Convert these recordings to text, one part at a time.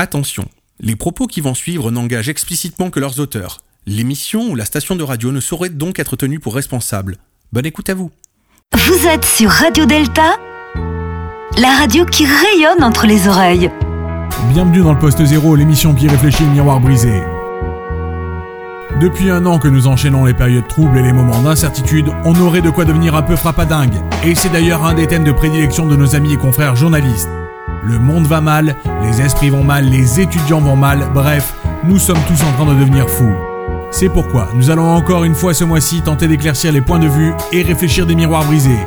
Attention, les propos qui vont suivre n'engagent explicitement que leurs auteurs. L'émission ou la station de radio ne saurait donc être tenue pour responsable. Bonne écoute à vous. Vous êtes sur Radio Delta, la radio qui rayonne entre les oreilles. Bienvenue dans le Poste Zéro, l'émission qui réfléchit le miroir brisé. Depuis un an que nous enchaînons les périodes troubles et les moments d'incertitude, on aurait de quoi devenir un peu frappadingue. Et c'est d'ailleurs un des thèmes de prédilection de nos amis et confrères journalistes. Le monde va mal, les esprits vont mal, les étudiants vont mal, bref, nous sommes tous en train de devenir fous. C'est pourquoi nous allons encore une fois ce mois-ci tenter d'éclaircir les points de vue et réfléchir des miroirs brisés.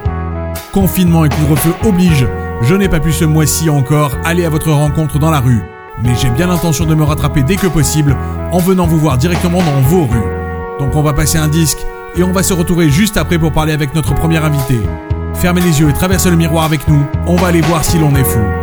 Confinement et couvre-feu obligent, je n'ai pas pu ce mois-ci encore aller à votre rencontre dans la rue, mais j'ai bien l'intention de me rattraper dès que possible en venant vous voir directement dans vos rues. Donc on va passer un disque et on va se retrouver juste après pour parler avec notre premier invité. Fermez les yeux et traversez le miroir avec nous, on va aller voir si l'on est fou.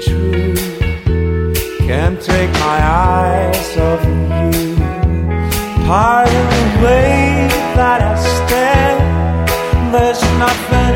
Take my eyes off of you. Part of the way that I stand, there's nothing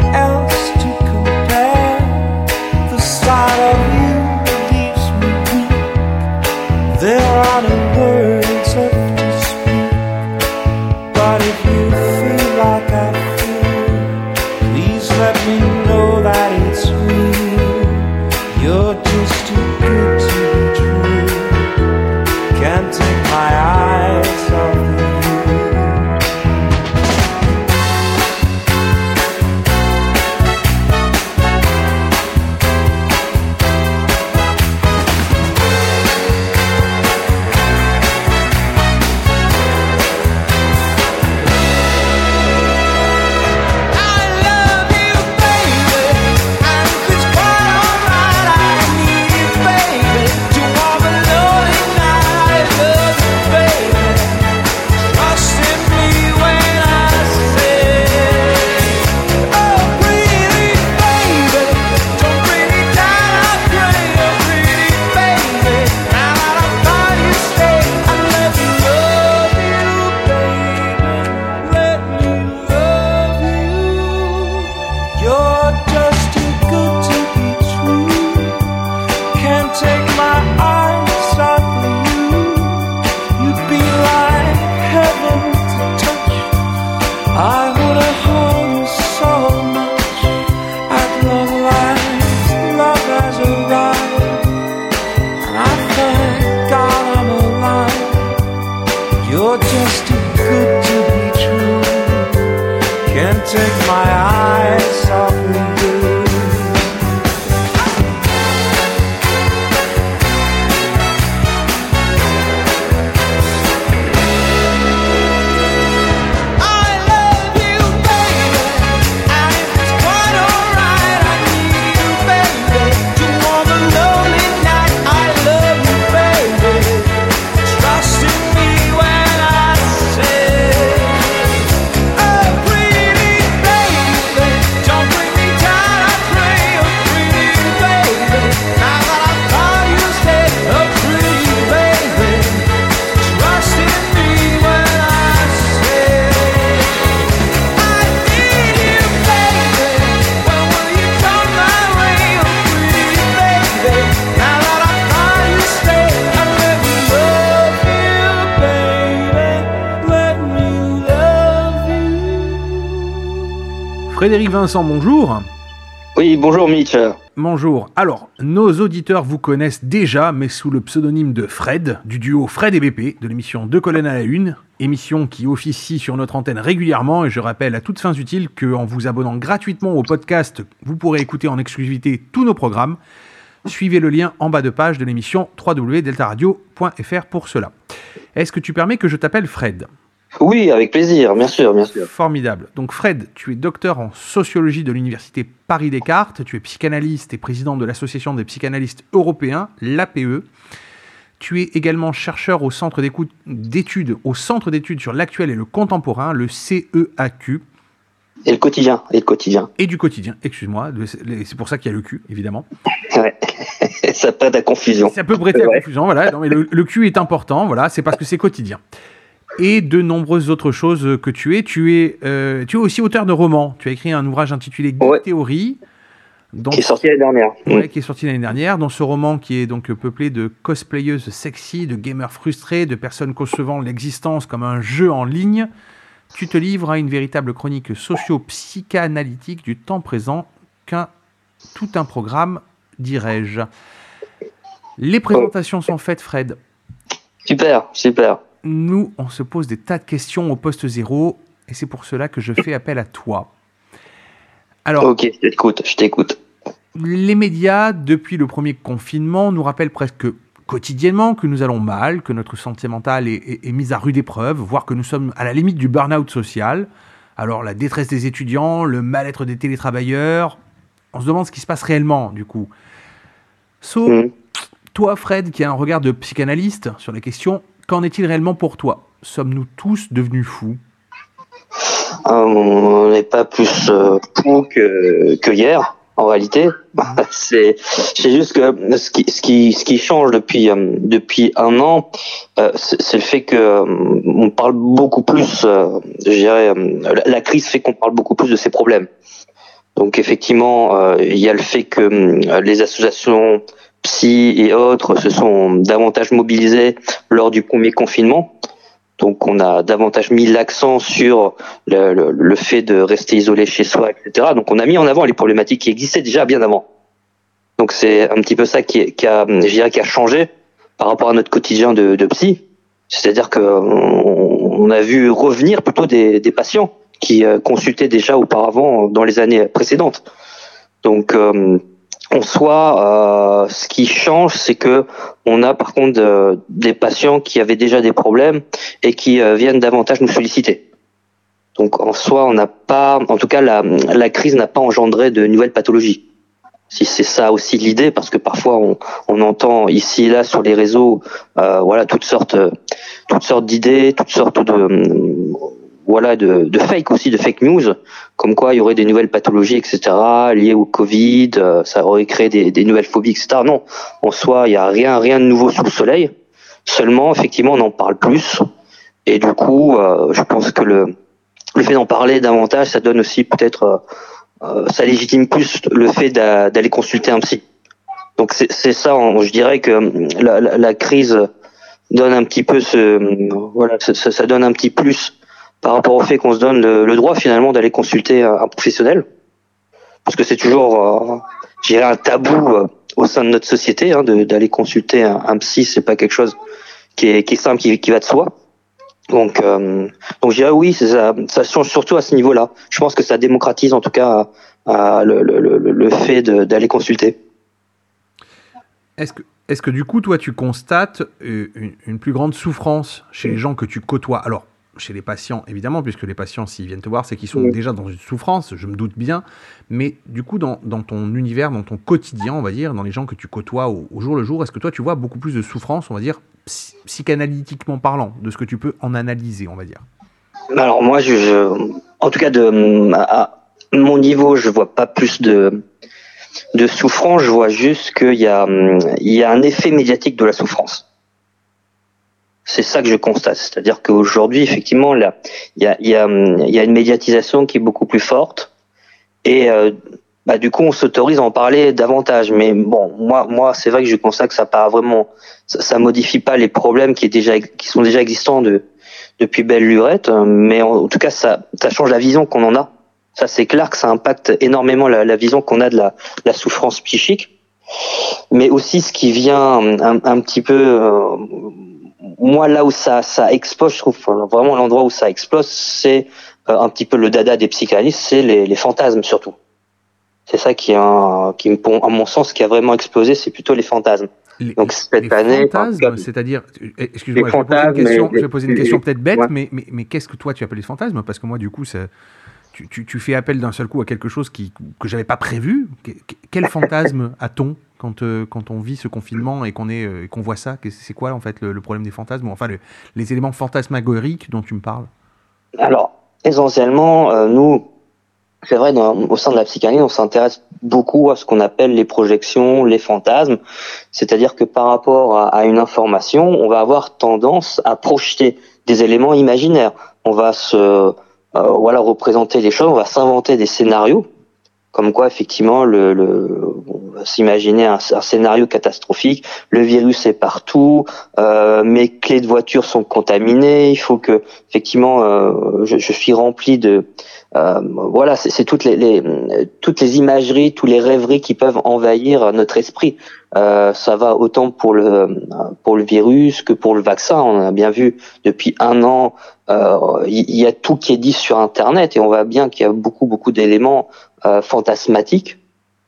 Frédéric Vincent, bonjour. Oui, bonjour Mitch. Bonjour. Alors, nos auditeurs vous connaissent déjà, mais sous le pseudonyme de Fred, du duo Fred et BP, de l'émission Deux colonnes à la une, émission qui officie sur notre antenne régulièrement, et je rappelle à toutes fins utiles qu'en vous abonnant gratuitement au podcast, vous pourrez écouter en exclusivité tous nos programmes. Suivez le lien en bas de page de l'émission www.deltaradio.fr pour cela. Est-ce que tu permets que je t'appelle Fred? Oui, avec plaisir, bien sûr, bien sûr. Formidable. Donc Fred, tu es docteur en sociologie de l'université Paris-Descartes, tu es psychanalyste et président de l'association des psychanalystes européens, l'APE. Tu es également chercheur au centre d'études, au centre d'études sur l'actuel et le contemporain, le CEAQ, Et le quotidien, et le quotidien. et du quotidien, excuse-moi, c'est pour ça qu'il y a le Q, évidemment. Ouais. ça prête à confusion. Ça peut prêter à confusion, voilà. Non, mais le, le Q est important, voilà, c'est parce que c'est quotidien. Et de nombreuses autres choses que tu es. Tu es, euh, tu es aussi auteur de romans. Tu as écrit un ouvrage intitulé Ouais. Theory, dont- Qui est sorti l'année dernière. ouais, qui est sorti l'année dernière. Dans ce roman qui est donc peuplé de cosplayeuses sexy, de gamers frustrés, de personnes concevant l'existence comme un jeu en ligne, tu te livres à une véritable chronique socio-psychanalytique du temps présent qu'un tout un programme, dirais-je. Les présentations sont faites, Fred. Super, super. Nous, on se pose des tas de questions au poste zéro, et c'est pour cela que je fais appel à toi. Alors, Ok, je t'écoute, je t'écoute. les médias, depuis le premier confinement, nous rappellent presque quotidiennement que nous allons mal, que notre santé mentale est, est- est mise à rude épreuve, voire que nous sommes à la limite du burn-out social. Alors la détresse des étudiants, le mal-être des télétravailleurs, on se demande ce qui se passe réellement du coup. So, Mhm. toi Fred, qui a un regard de psychanalyste sur la question, qu'en est-il réellement pour toi? Sommes-nous tous devenus fous? Euh, on n'est pas plus euh, fou que, que hier, en réalité. c'est c'est juste que ce qui, ce qui, ce qui change depuis, euh, depuis un an, euh, c'est le fait que euh, on parle beaucoup plus, je dirais, la, crise fait qu'on parle beaucoup plus de ces problèmes. Donc effectivement, il y a le fait que les associations psy et autres se sont davantage mobilisées lors du premier confinement. Donc on a davantage mis l'accent sur le, le, le fait de rester isolé chez soi, etc. Donc on a mis en avant les problématiques qui existaient déjà bien avant. Donc c'est un petit peu ça qui, qui a, je dirais, qui a changé par rapport à notre quotidien de, de psy. C'est-à-dire que on, on a vu revenir plutôt des, des patients qui euh, consultaient déjà auparavant dans les années précédentes. Donc euh, en soi, euh, ce qui change, c'est que on a par contre des patients qui avaient déjà des problèmes et qui euh, viennent davantage nous solliciter. Donc en soi, on n'a pas, en tout cas, la, crise n'a pas engendré de nouvelles pathologies. Si c'est ça aussi l'idée, parce que parfois on, entend ici et là sur les réseaux, euh, voilà, toutes sortes, toutes sortes d'idées, toutes sortes de, voilà, de fake aussi, de fake news, comme quoi il y aurait des nouvelles pathologies, etc., liées au Covid, euh, ça aurait créé des, des nouvelles phobies, etc. Non, en soi, il y a rien, rien de nouveau sous le soleil. Seulement, effectivement, on en parle plus, et du coup, euh, je pense que le, le fait d'en parler davantage, ça donne aussi peut-être, euh, euh, ça légitime plus le fait d'a- d'aller consulter un psy. Donc c'est ça, je dirais que hum, la, la, la crise donne un petit peu ce, hum, voilà, ça- ça donne un petit plus par rapport au fait qu'on se donne le, droit finalement d'aller consulter un, professionnel, parce que c'est toujours, euh, un tabou euh, au sein de notre société hein, d'aller consulter un, un psy, c'est pas quelque chose qui est, simple, qui, va de soi. Donc, euh, donc je dirais oui, ça, ça change surtout à ce niveau-là. Je pense que ça démocratise en tout cas le, fait d'aller consulter. Est-ce que, est-ce que du coup, toi, tu constates euh, une, une plus grande souffrance chez les gens que tu côtoies? Alors, chez les patients, évidemment, puisque les patients, s'ils viennent te voir, c'est qu'ils sont Oui. déjà dans une souffrance, je me doute bien. Mais du coup, dans, dans ton univers, dans ton quotidien, on va dire, dans les gens que tu côtoies au, au jour le jour, est-ce que toi, tu vois beaucoup plus de souffrance, on va dire, psy- psychanalytiquement parlant, de ce que tu peux en analyser, on va dire? Alors moi, je, je- en tout cas de à mon niveau, je vois pas plus de de souffrance. Je vois juste qu'il y a il y a un effet médiatique de la souffrance. C'est ça que je constate. C'est-à-dire qu'aujourd'hui, effectivement, là, il y a y a y a une médiatisation qui est beaucoup plus forte et euh, bah, du coup, on s'autorise à en parler davantage. Mais bon, moi, moi, c'est vrai que je constate que ça part vraiment, ça, ça modifie pas les problèmes qui est déjà, qui sont déjà existants de, depuis belle lurette, mais en, en tout cas, ça, ça change la vision qu'on en a. Ça, c'est clair que ça impacte énormément la, la vision qu'on a de la, la souffrance psychique. Mais aussi, ce qui vient un, un petit peu, euh, moi, là où ça, ça explose, je trouve vraiment l'endroit où ça explose, c'est euh, un petit peu le dada des psychanalystes, c'est les, les fantasmes surtout. C'est ça qui, est un, qui me, à mon sens, qui a vraiment explosé, c'est plutôt les fantasmes. Les, Donc, cette les année, c'est-à-dire, euh, excuse-moi, je vais poser une question, et- je vais poser une question et- peut-être bête, ouais. mais, mais, mais qu'est-ce que toi tu appelles les fantasmes? Parce que moi, du coup, ça, tu, tu, tu fais appel d'un seul coup à quelque chose qui, que j'avais pas prévu. Que- que- Quel fantasme a-t-on? Quand, euh, quand on vit ce confinement et qu'on euh, voit ça C'est quoi en fait le, problème des fantasmes Enfin, le- les éléments fantasmagoriques dont tu me parles? Alors, essentiellement, euh, nous, c'est vrai, au sein de la psychanalyse, on s'intéresse beaucoup à ce qu'on appelle les projections, les fantasmes. C'est-à-dire que par rapport à, à une information, on va avoir tendance à projeter des éléments imaginaires. On va se, voilà, représenter les choses, on va s'inventer des scénarios. Comme quoi, effectivement, le, le, on va s'imaginer un, scénario catastrophique. Le virus est partout, euh, mes clés de voiture sont contaminées. Il faut que, effectivement, euh, je, je suis rempli de, euh, voilà, c'est toutes les, les, toutes les imageries, tous les rêveries qui peuvent envahir notre esprit. Euh, ça va autant pour le pour le virus que pour le vaccin. On a bien vu depuis un an, il il y, a tout qui est dit sur Internet et on voit bien qu'il y a beaucoup beaucoup d'éléments euh, fantasmatiques.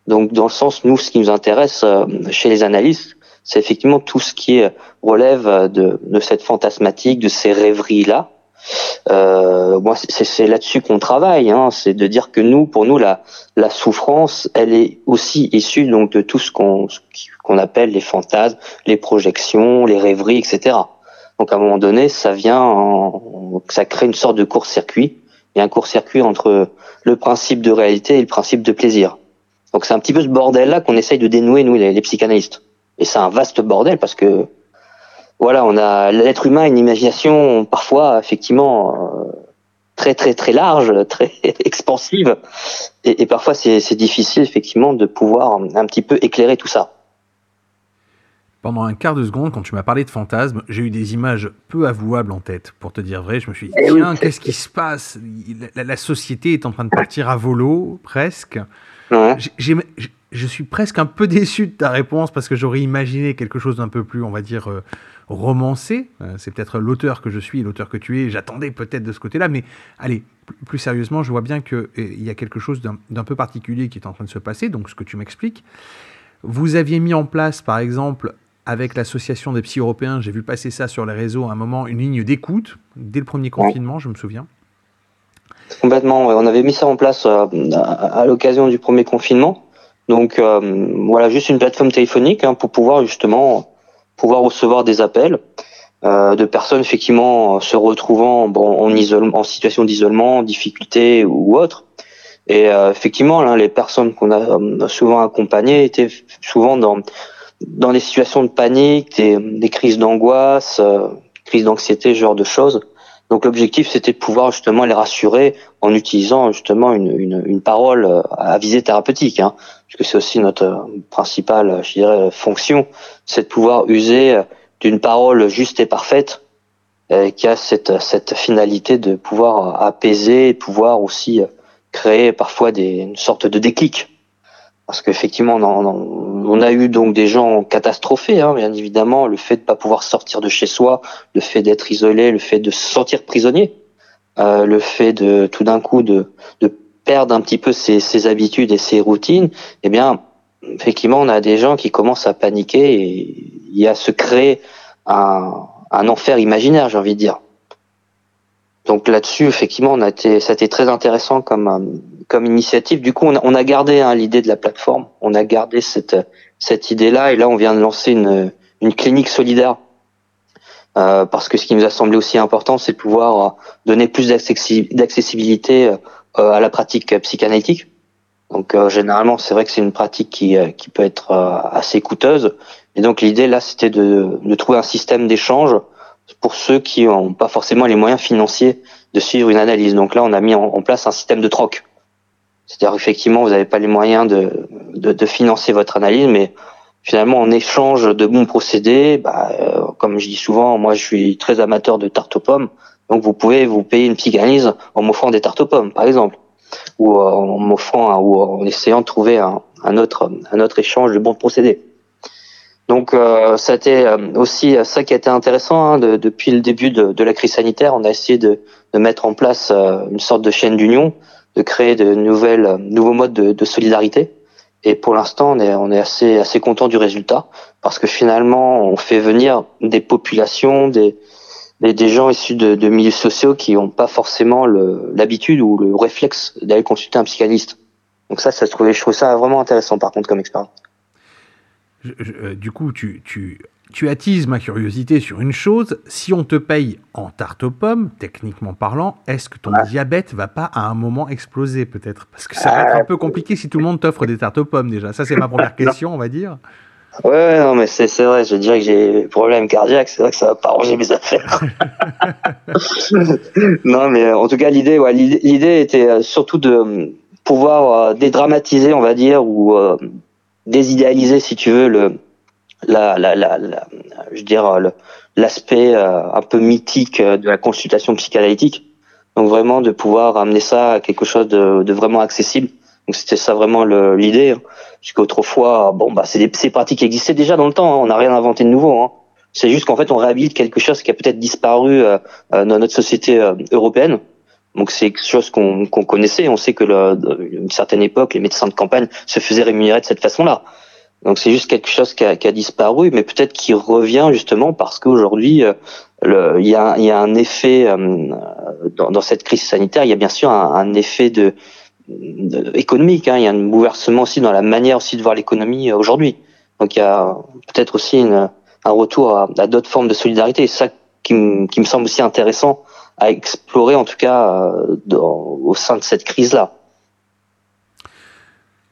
Donc dans le sens, nous, ce qui nous intéresse euh, chez les analystes, c'est effectivement tout ce qui relève de, de cette fantasmatique, de ces rêveries là. Euh, moi, c'est là-dessus qu'on travaille. Hein, c'est de dire que nous, pour nous, la, la souffrance, elle est aussi issue donc de tout ce qu'on qu'on appelle les fantasmes, les projections, les rêveries, etc. Donc à un moment donné, ça vient, en, ça crée une sorte de court-circuit. Il y a un court-circuit entre le principe de réalité et le principe de plaisir. Donc c'est un petit peu ce bordel-là qu'on essaye de dénouer nous, les, psychanalystes. Et c'est un vaste bordel parce que voilà, on a l'être humain a une imagination parfois effectivement euh, très très très large, très expansive, et, parfois c'est difficile effectivement de pouvoir un petit peu éclairer tout ça. Pendant un quart de seconde, quand tu m'as parlé de fantasmes, j'ai eu des images peu avouables en tête. Pour te dire vrai, je me suis dit, Eh oui, tiens, qu'est-ce qui se passe? La, la société est en train de partir à volo, presque. Ouais. Je suis presque un peu déçu de ta réponse parce que j'aurais imaginé quelque chose d'un peu plus, on va dire, euh, romancé. Euh, c'est peut-être l'auteur que je suis, l'auteur que tu es. J'attendais peut-être de ce côté-là, mais allez, plus, sérieusement, je vois bien qu'il y a quelque chose d'un peu particulier qui est en train de se passer, donc ce que tu m'expliques. Vous aviez mis en place, par exemple, avec l'association des psy européens, j'ai vu passer ça sur les réseaux à un moment, une ligne d'écoute, dès le premier confinement, je me souviens. Complètement. ouais. On avait mis ça en place euh, à, à l'occasion du premier confinement. Donc euh, voilà, juste une plateforme téléphonique hein, pour pouvoir justement pouvoir recevoir des appels euh, de personnes effectivement se retrouvant bon, en, isolement, en situation d'isolement, en difficulté ou autre. Et effectivement, là, les personnes qu'on a souvent accompagnées étaient souvent dans dans des situations de panique, des, des crises d'angoisse, euh, crises d'anxiété, ce genre de choses. Donc l'objectif, c'était de pouvoir justement les rassurer en utilisant justement une, une, une parole euh, à visée thérapeutique, hein, puisque c'est aussi notre euh, principale, je dirais, fonction, c'est de pouvoir user euh, d'une parole juste et parfaite, euh, qui a cette, cette finalité de pouvoir apaiser, et pouvoir aussi créer parfois des, une sorte de déclic. Parce qu'effectivement, on, a eu donc des gens catastrophés, hein, bien évidemment, le fait de pas pouvoir sortir de chez soi, le fait d'être isolé, le fait de se sentir prisonnier, euh, le fait de tout d'un coup de, perdre un petit peu ses, habitudes et ses routines, eh bien, effectivement, on a des gens qui commencent à paniquer et il y a à se créer un, un enfer imaginaire, j'ai envie de dire. Donc là-dessus, effectivement, on a été, ça a été très intéressant comme euh, comme initiative. Du coup, on a, on a gardé hein, l'idée de la plateforme, on a gardé cette cette idée-là, et là, on vient de lancer une une clinique solidaire. Euh, parce que ce qui nous a semblé aussi important, c'est de pouvoir euh, donner plus d'accessi- d'accessibilité euh, à la pratique psychanalytique. Donc euh, généralement, c'est vrai que c'est une pratique qui, qui peut être assez coûteuse. Et donc l'idée là, c'était de, de trouver un système d'échange pour ceux qui n'ont pas forcément les moyens financiers de suivre une analyse. Donc là, on a mis en, place un système de troc. C'est-à-dire effectivement, vous n'avez pas les moyens de, financer votre analyse, mais finalement, en échange de bons procédés, bah, euh, comme je dis souvent, moi je suis très amateur de tarte aux pommes, donc vous pouvez vous payer une psychanalyse en m'offrant des tartes aux pommes, par exemple, ou euh, en m'offrant ou en essayant de trouver autre un autre échange de bons procédés. Donc euh, ça a été euh, aussi ça qui a été intéressant hein, de- depuis le début de, de la crise sanitaire, on a essayé de, de mettre en place euh, une sorte de chaîne d'union, de créer de nouvelles nouveaux modes de, solidarité. Et pour l'instant, on est, on est assez, assez content du résultat parce que finalement, on fait venir des populations, des, des, gens issus de, de milieux sociaux qui n'ont pas forcément l'habitude ou le réflexe d'aller consulter un psychanalyste. Donc ça, ça se trouvait, je trouve ça vraiment intéressant par contre comme expérience. Je- je- euh, du coup, tu, tu, tu attises ma curiosité sur une chose. Si on te paye en tarte aux pommes, techniquement parlant, est-ce que ton diabète va pas à un moment exploser peut-être? Parce que ça va être un peu compliqué si tout le monde t'offre des tartes aux pommes déjà. Ça, c'est ma première question, on va dire. Ouais, ouais, non, mais c'est vrai, je dirais que j'ai des problèmes cardiaques, c'est vrai que ça va pas arranger mes affaires. non, mais euh, en tout cas, l'idée, ouais, était euh, surtout de euh, pouvoir euh, dédramatiser, on va dire, ou euh, désidéaliser, si tu veux, le, la, la, la, je le- l'aspect euh, un peu mythique euh, de la consultation psychanalytique. Donc vraiment de pouvoir amener ça à quelque chose de, de vraiment accessible. Donc c'était ça vraiment l'idée. hein. Puisqu'autrefois, bon, bah, c'est des ces pratiques qui existaient déjà dans le temps. hein. On n'a rien inventé de nouveau. Hein. C'est juste qu'en fait, on réhabilite quelque chose qui a peut-être disparu euh, euh, dans notre société euh, européenne. Donc c'est quelque chose qu'on qu'on connaissait. On sait que une certaine époque, les médecins de campagne se faisaient rémunérer de cette façon-là. Donc c'est juste quelque chose qui a, qui a disparu, mais peut-être qui revient justement parce qu'aujourd'hui, euh, il y y a un effet euh, dans, dans cette crise sanitaire. Il y a bien sûr un, un effet de, de- économique. Hein. Il y a un bouleversement aussi dans la manière aussi de voir l'économie euh, aujourd'hui. Donc il y a peut-être aussi une, un retour à, à d'autres formes de solidarité. C'est ça qui, qui me semble aussi intéressant à explorer, en tout cas euh, dans, au sein de cette crise-là.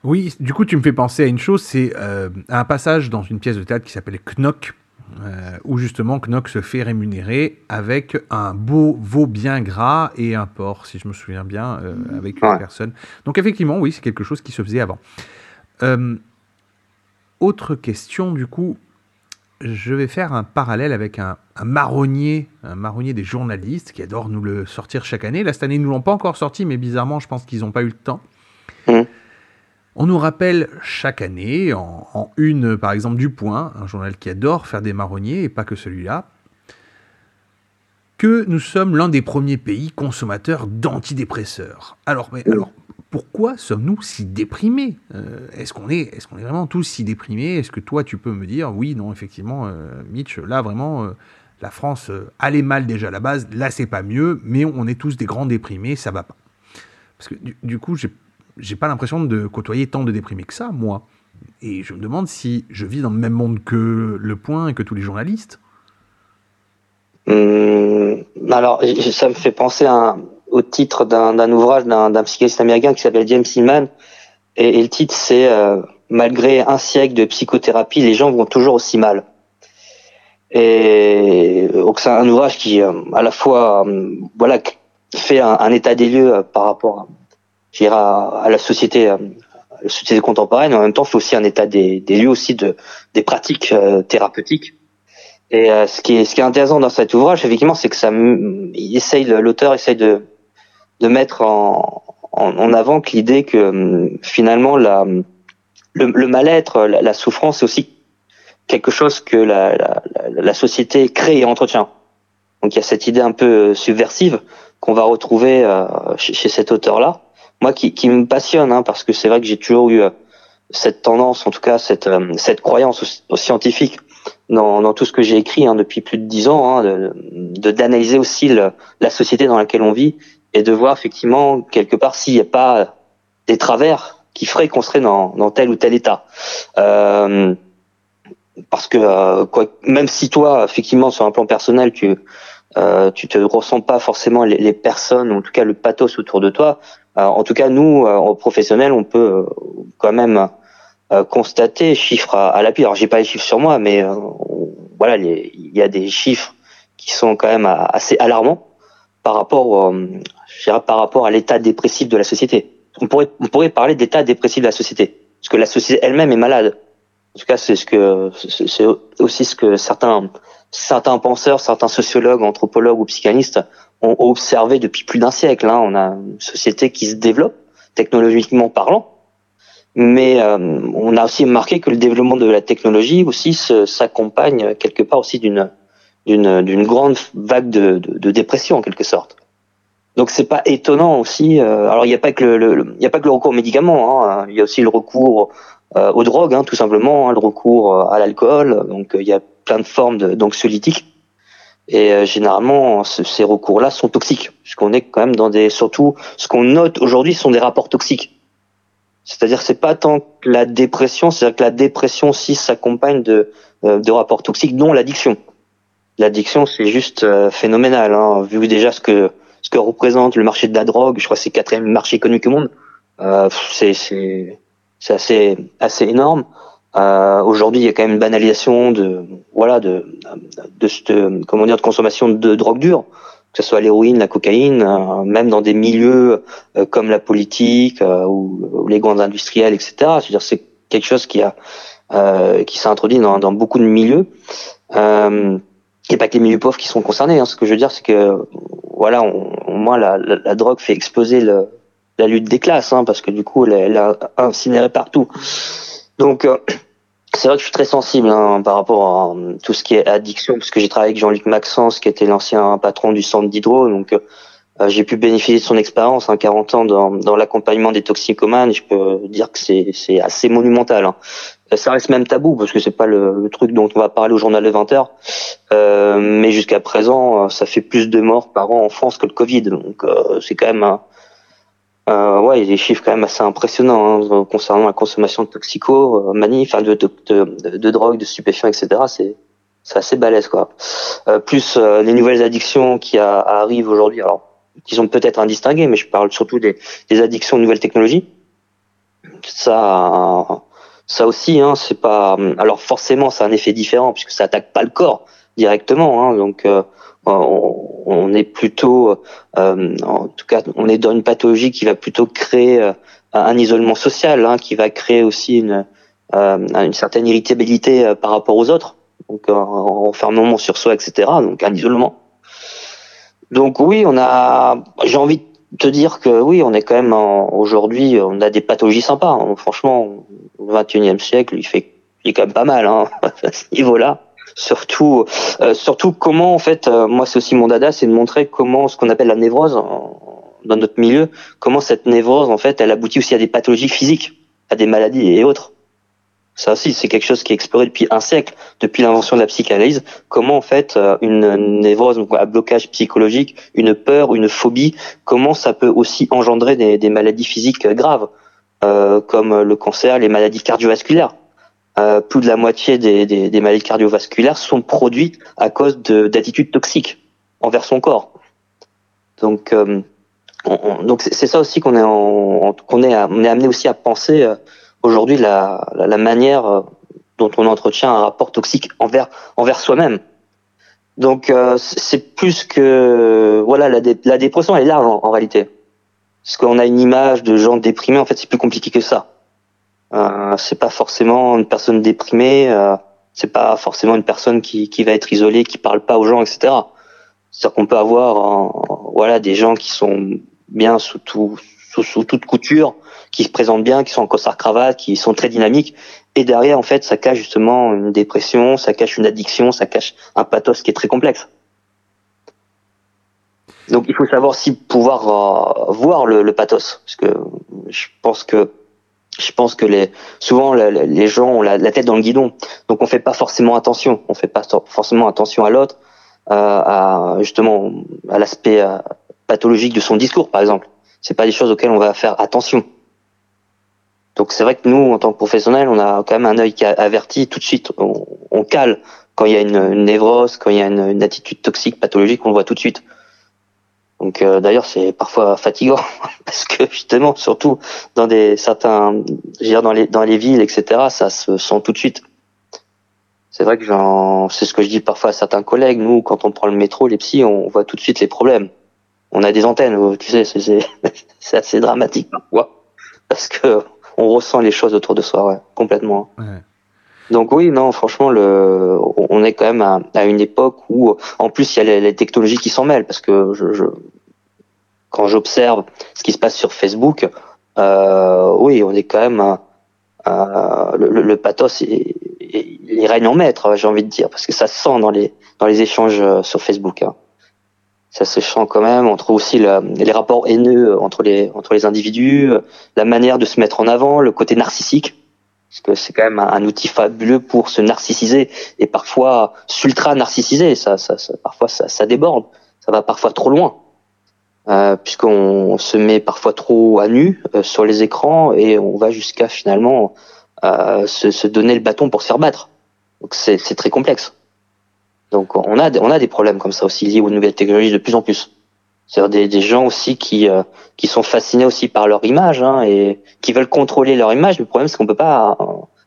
Oui, du coup, tu me fais penser à une chose, c'est euh, un passage dans une pièce de théâtre qui s'appelle Knock, euh, où justement Knock se fait rémunérer avec un beau veau bien gras et un porc, si je me souviens bien, euh, avec une Ouais. personne. Donc effectivement, oui, c'est quelque chose qui se faisait avant. Autre question, du coup, je vais faire un parallèle avec un, un marronnier, un marronnier des journalistes qui adore nous le sortir chaque année. Là, cette année, ils ne nous l'ont pas encore sorti, mais bizarrement, je pense qu'ils n'ont pas eu le temps. Mhm. On nous rappelle chaque année, en, en une par exemple du Point, un journal qui adore faire des marronniers, et pas que celui-là, que nous sommes l'un des premiers pays consommateurs d'antidépresseurs. Alors, mais, alors pourquoi sommes-nous si déprimés Euh, Est-ce qu'on est, est, qu'on est vraiment tous si déprimés Est-ce que toi, tu peux me dire, oui, non, effectivement, euh, Mitch, là, vraiment, euh, la France allait mal déjà à la base, là, c'est pas mieux, mais on est tous des grands déprimés, ça va pas. Parce que du, coup, j'ai pas l'impression de côtoyer tant de déprimés que ça, moi. Et je me demande si je vis dans le même monde que Le Point et que tous les journalistes. Hum, alors, ça me fait penser à un- au titre d'un ouvrage d'un psychanalyste américain qui s'appelle James Hillman. Et, et le titre, c'est euh, Malgré un siècle de psychothérapie, les gens vont toujours aussi mal. Et donc c'est un ouvrage qui, euh, à la fois, euh, voilà, fait un, un état des lieux euh, par rapport, à, à, à la société, à la société contemporaine, et en même temps fait aussi un état des, des lieux aussi de des pratiques thérapeutiques. Et ce qui est ce qui est intéressant dans cet ouvrage, effectivement, c'est que ça, il essaye, l'auteur essaye de de mettre en en, en avant que l'idée que hum, finalement la le, le mal-être, la, la souffrance, c'est aussi quelque chose que la, la, la- société crée et entretient. Donc il y a cette idée un peu euh, subversive qu'on va retrouver euh, chez, chez cet auteur-là. Moi, qui, qui me passionne, hein, parce que c'est vrai que j'ai toujours eu euh, cette tendance, en tout cas cette, euh, cette croyance scientifique dans, dans tout ce que j'ai écrit hein, depuis plus de dix ans, hein, de de- d'analyser aussi le- la société dans laquelle on vit et de voir effectivement quelque part s'il n'y a pas des travers qui feraient qu'on serait dans, dans tel ou tel état. Euh, parce que euh, quoi, même si toi, effectivement, sur un plan personnel, tu euh, tu te ressens pas forcément les, les personnes, ou en tout cas le pathos autour de toi. euh, en tout cas, nous, euh, en professionnels, on peut euh, quand même euh, constater, chiffres à, à l'appui. Alors, j'ai pas les chiffres sur moi, mais euh, voilà, il y a des chiffres qui sont quand même euh, assez alarmants par rapport, euh, je dirais, par rapport à l'état dépressif de la société. On pourrait, on pourrait parler d'état dépressif de la société, parce que la société elle-même est malade. En tout cas, c'est ce que, c'est aussi ce que certains, certains penseurs, certains sociologues, anthropologues ou psychanalystes ont observé depuis plus d'un siècle. Hein. On a une société qui se développe, technologiquement parlant, mais euh, on a aussi remarqué que le développement de la technologie aussi s'accompagne quelque part aussi d'une d'une grande vague de, de, de dépression en quelque sorte. Donc c'est pas étonnant aussi. euh, alors il n'y a pas que le, le- y a pas que le recours aux médicaments. hein, il y a aussi le recours euh, aux drogues, hein, tout simplement, hein, le recours euh, à l'alcool. Donc euh, il y a plein de formes d'anxiolytiques. Et euh, généralement, ce- ces recours-là sont toxiques, puisqu'on est quand même dans des, surtout, ce qu'on note aujourd'hui sont des rapports toxiques. C'est-à-dire, c'est pas tant que la dépression, c'est-à-dire que la dépression aussi s'accompagne de, euh, de rapports toxiques, dont l'addiction. L'addiction, c'est juste euh, phénoménal, hein, vu déjà ce que ce que représente le marché de la drogue. Je crois que c'est le quatrième marché économique au monde. Euh, c'est c'est c'est assez assez énorme. Euh, Aujourd'hui, il y a quand même une banalisation de voilà de de, comment dire de consommation de drogue dure, que ce soit l'héroïne, la cocaïne, euh, même dans des milieux euh, comme la politique euh, ou, ou les grandes industrielles, etc. C'est-à-dire c'est quelque chose qui a qui s'est introduit dans, dans beaucoup de milieux. Euh, il n'y a pas que les milieux pauvres qui sont concernés. Hein. Ce que je veux dire, c'est que voilà, on, au moins la, drogue fait exploser la lutte des classes, hein, parce que du coup, elle, a incinéré partout. Donc, euh, c'est vrai que je suis très sensible hein, par rapport à euh, tout ce qui est addiction, parce que j'ai travaillé avec Jean-Luc Maxence, qui était l'ancien patron du centre d'hydro, donc euh, j'ai pu bénéficier de son expérience, hein, 40 ans dans, l'accompagnement des toxicomanes. Je peux dire que c'est c'est assez monumental. Ça reste même tabou parce que c'est pas le, le truc dont on va parler au journal de 20 heures. Euh, mais jusqu'à présent, euh, ça fait plus de morts par an en France que le Covid. Donc euh, c'est quand même un, euh, ouais, des chiffres quand même assez impressionnants hein, concernant la consommation de toxicos, euh, mani, enfin de, de, de, drogue, de stupéfiants, etc. C'est c'est assez balèze quoi. Plus les nouvelles addictions qui arrivent aujourd'hui, alors qui sont peut-être indistinguées, mais je parle surtout des, des addictions aux nouvelles technologies. Ça, ça aussi, hein, c'est pas. Alors forcément, c'est un effet différent puisque ça attaque pas le corps directement. Hein, donc euh, on, est plutôt, euh, en tout cas, on est dans une pathologie qui va plutôt créer euh, un isolement social, hein, qui va créer aussi une, euh, une certaine irritabilité euh, par rapport aux autres, donc un renfermement sur soi, etc. Donc un isolement. Donc oui, on a. J'ai envie de te dire que oui, on est quand même aujourd'hui, on a des pathologies sympas. hein. Franchement, le 21e siècle, il fait, il est quand même pas mal hein, à ce niveau-là. Surtout, euh, surtout comment en fait, euh, moi c'est aussi mon dada, c'est de montrer comment ce qu'on appelle la névrose dans notre milieu, comment cette névrose en fait, elle aboutit aussi à des pathologies physiques, à des maladies et autres. Ça aussi, c'est quelque chose qui est exploré depuis un siècle, depuis l'invention de la psychanalyse. Comment en fait euh, une névrose, un blocage psychologique, une peur, une phobie, comment ça peut aussi engendrer des, maladies physiques graves, euh, comme le cancer, les maladies cardiovasculaires. Euh, plus de la moitié des, maladies cardiovasculaires sont produites à cause de- d'attitudes toxiques envers son corps. Donc, on- on- donc c'est ça aussi qu'on est, qu'on est, est amené aussi à penser aujourd'hui la, la, la manière euh, dont on entretient un rapport toxique envers envers soi-même. Donc euh, c'est plus que voilà la, dé- la dépression est large en, en réalité. Parce qu'on a une image de gens déprimés, en fait c'est plus compliqué que ça. Euh, c'est pas forcément une personne déprimée, euh, c'est pas forcément une personne qui, qui va être isolée, qui parle pas aux gens, etc. C'est-à-dire qu'on peut avoir euh, voilà des gens qui sont bien sous tout sous, sous toute couture, qui se présentent bien, qui sont en costard cravate, qui sont très dynamiques, et derrière en fait ça cache justement une dépression, ça cache une addiction, ça cache un pathos qui est très complexe. Donc il faut savoir aussi pouvoir euh, voir le, le pathos, parce que je pense que je pense que les souvent les gens ont la, tête dans le guidon, donc on fait pas forcément attention, on fait pas forcément attention à l'autre, euh, à justement à l'aspect euh, pathologique de son discours par exemple. C'est pas des choses auxquelles on va faire attention. Donc c'est vrai que nous, en tant que professionnels, on a quand même un œil qui averti tout de suite. On, cale quand il y a une, une névrose, quand il y a une, attitude toxique, pathologique, on le voit tout de suite. Donc euh, d'ailleurs, c'est parfois fatigant parce que justement, surtout dans des certains, je veux dire dans les dans les villes, etc., ça se sent tout de suite. C'est vrai que c'est ce que je dis parfois à certains collègues. Nous, quand on prend le métro, les psys, on voit tout de suite les problèmes. On a des antennes, euh, tu sais, c'est assez dramatique parfois parce que on ressent les choses autour de soi, ouais, complètement. Ouais. Donc oui, non, franchement, le, on est quand même à, à une époque où, en plus, il y a les, les technologies qui s'en mêlent, parce que je, je quand j'observe ce qui se passe sur Facebook, euh, oui, on est quand même, le, le- le pathos, il, il il règne en maître, j'ai envie de dire, parce que ça se sent dans les dans les échanges euh, sur Facebook. hein. Ça se sent quand même. On trouve aussi les rapports haineux entre les entre les individus, la manière de se mettre en avant, le côté narcissique parce que c'est quand même un, outil fabuleux pour se narcissiser et parfois s'ultra narcissiser. Ça, ça, ça, parfois ça, ça déborde, ça va parfois trop loin, euh, puisqu'on se met parfois trop à nu euh, sur les écrans et on va jusqu'à finalement euh, se, se donner le bâton pour se faire battre. Donc c'est très complexe. Donc on a des- on a des problèmes comme ça aussi liés aux nouvelles technologies de plus en plus. C'est-à-dire des, des gens aussi qui euh, qui sont fascinés aussi par leur image hein, et qui veulent contrôler leur image. Le problème c'est qu'on peut pas.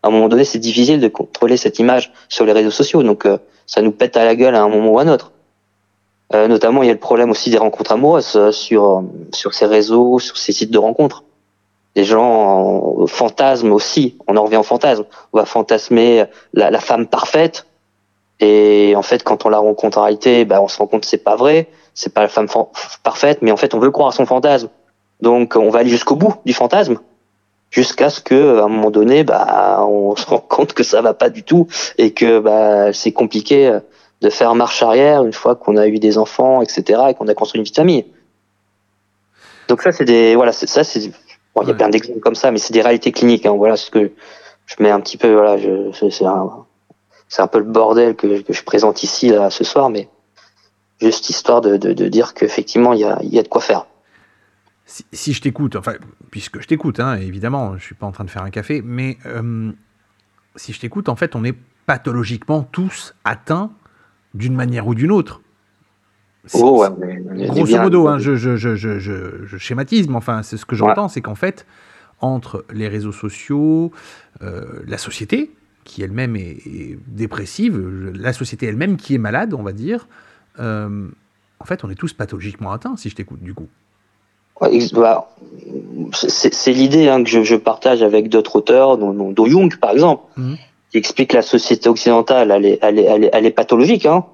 À un moment donné, c'est difficile de contrôler cette image sur les réseaux sociaux. Donc euh, ça nous pète à la gueule à un moment ou à un autre. Euh, notamment, il y a le problème aussi des rencontres amoureuses euh, sur sur ces réseaux, sur ces sites de rencontres. Les gens fantasment aussi. On en revient au fantasme. On va fantasmer la femme parfaite. Et en fait, quand on la rencontre en réalité, bah, on se rend compte que c'est pas vrai. C'est pas la femme parfaite, mais en fait, on veut croire à son fantasme. Donc, on va aller jusqu'au bout du fantasme, jusqu'à ce que, à un moment donné, bah, on se rend compte que ça va pas du tout et que bah, c'est compliqué euh, de faire marche arrière une fois qu'on a eu des enfants, etc., et qu'on a construit une vie de famille. Donc ça, c'est des, voilà, c'est- ça, c'est, bon, il y a Ouais. plein d'exemples comme ça, mais c'est des réalités cliniques. Hein, voilà ce que je mets un petit peu, voilà, je, c'est un, c'est un peu le bordel que, que je présente ici là ce soir, mais juste histoire de, de, de dire qu'effectivement il y a, il y a de quoi faire. Si, si je t'écoute, enfin, puisque je t'écoute, hein, évidemment, je suis pas en train de faire un café, mais euh, si je t'écoute, en fait, on est pathologiquement tous atteints d'une manière ou d'une autre. Oh, ouais, mais Grosso bien- modo, hein, je, je, je, je, je, je schématise, mais enfin, c'est ce que j'entends, c'est qu'en fait, entre les réseaux sociaux, euh, la société, qui elle-même est, est dépressive, la société elle-même qui est malade, on va dire, euh, en fait, on est tous pathologiquement atteints, si je t'écoute, du coup. Ouais, bah, c'est l'idée hein, que je, je partage avec d'autres auteurs, dont, dont- Jung par exemple, Mhm. qui explique que la société occidentale, elle est, elle est, elle est, elle est pathologique. Hein.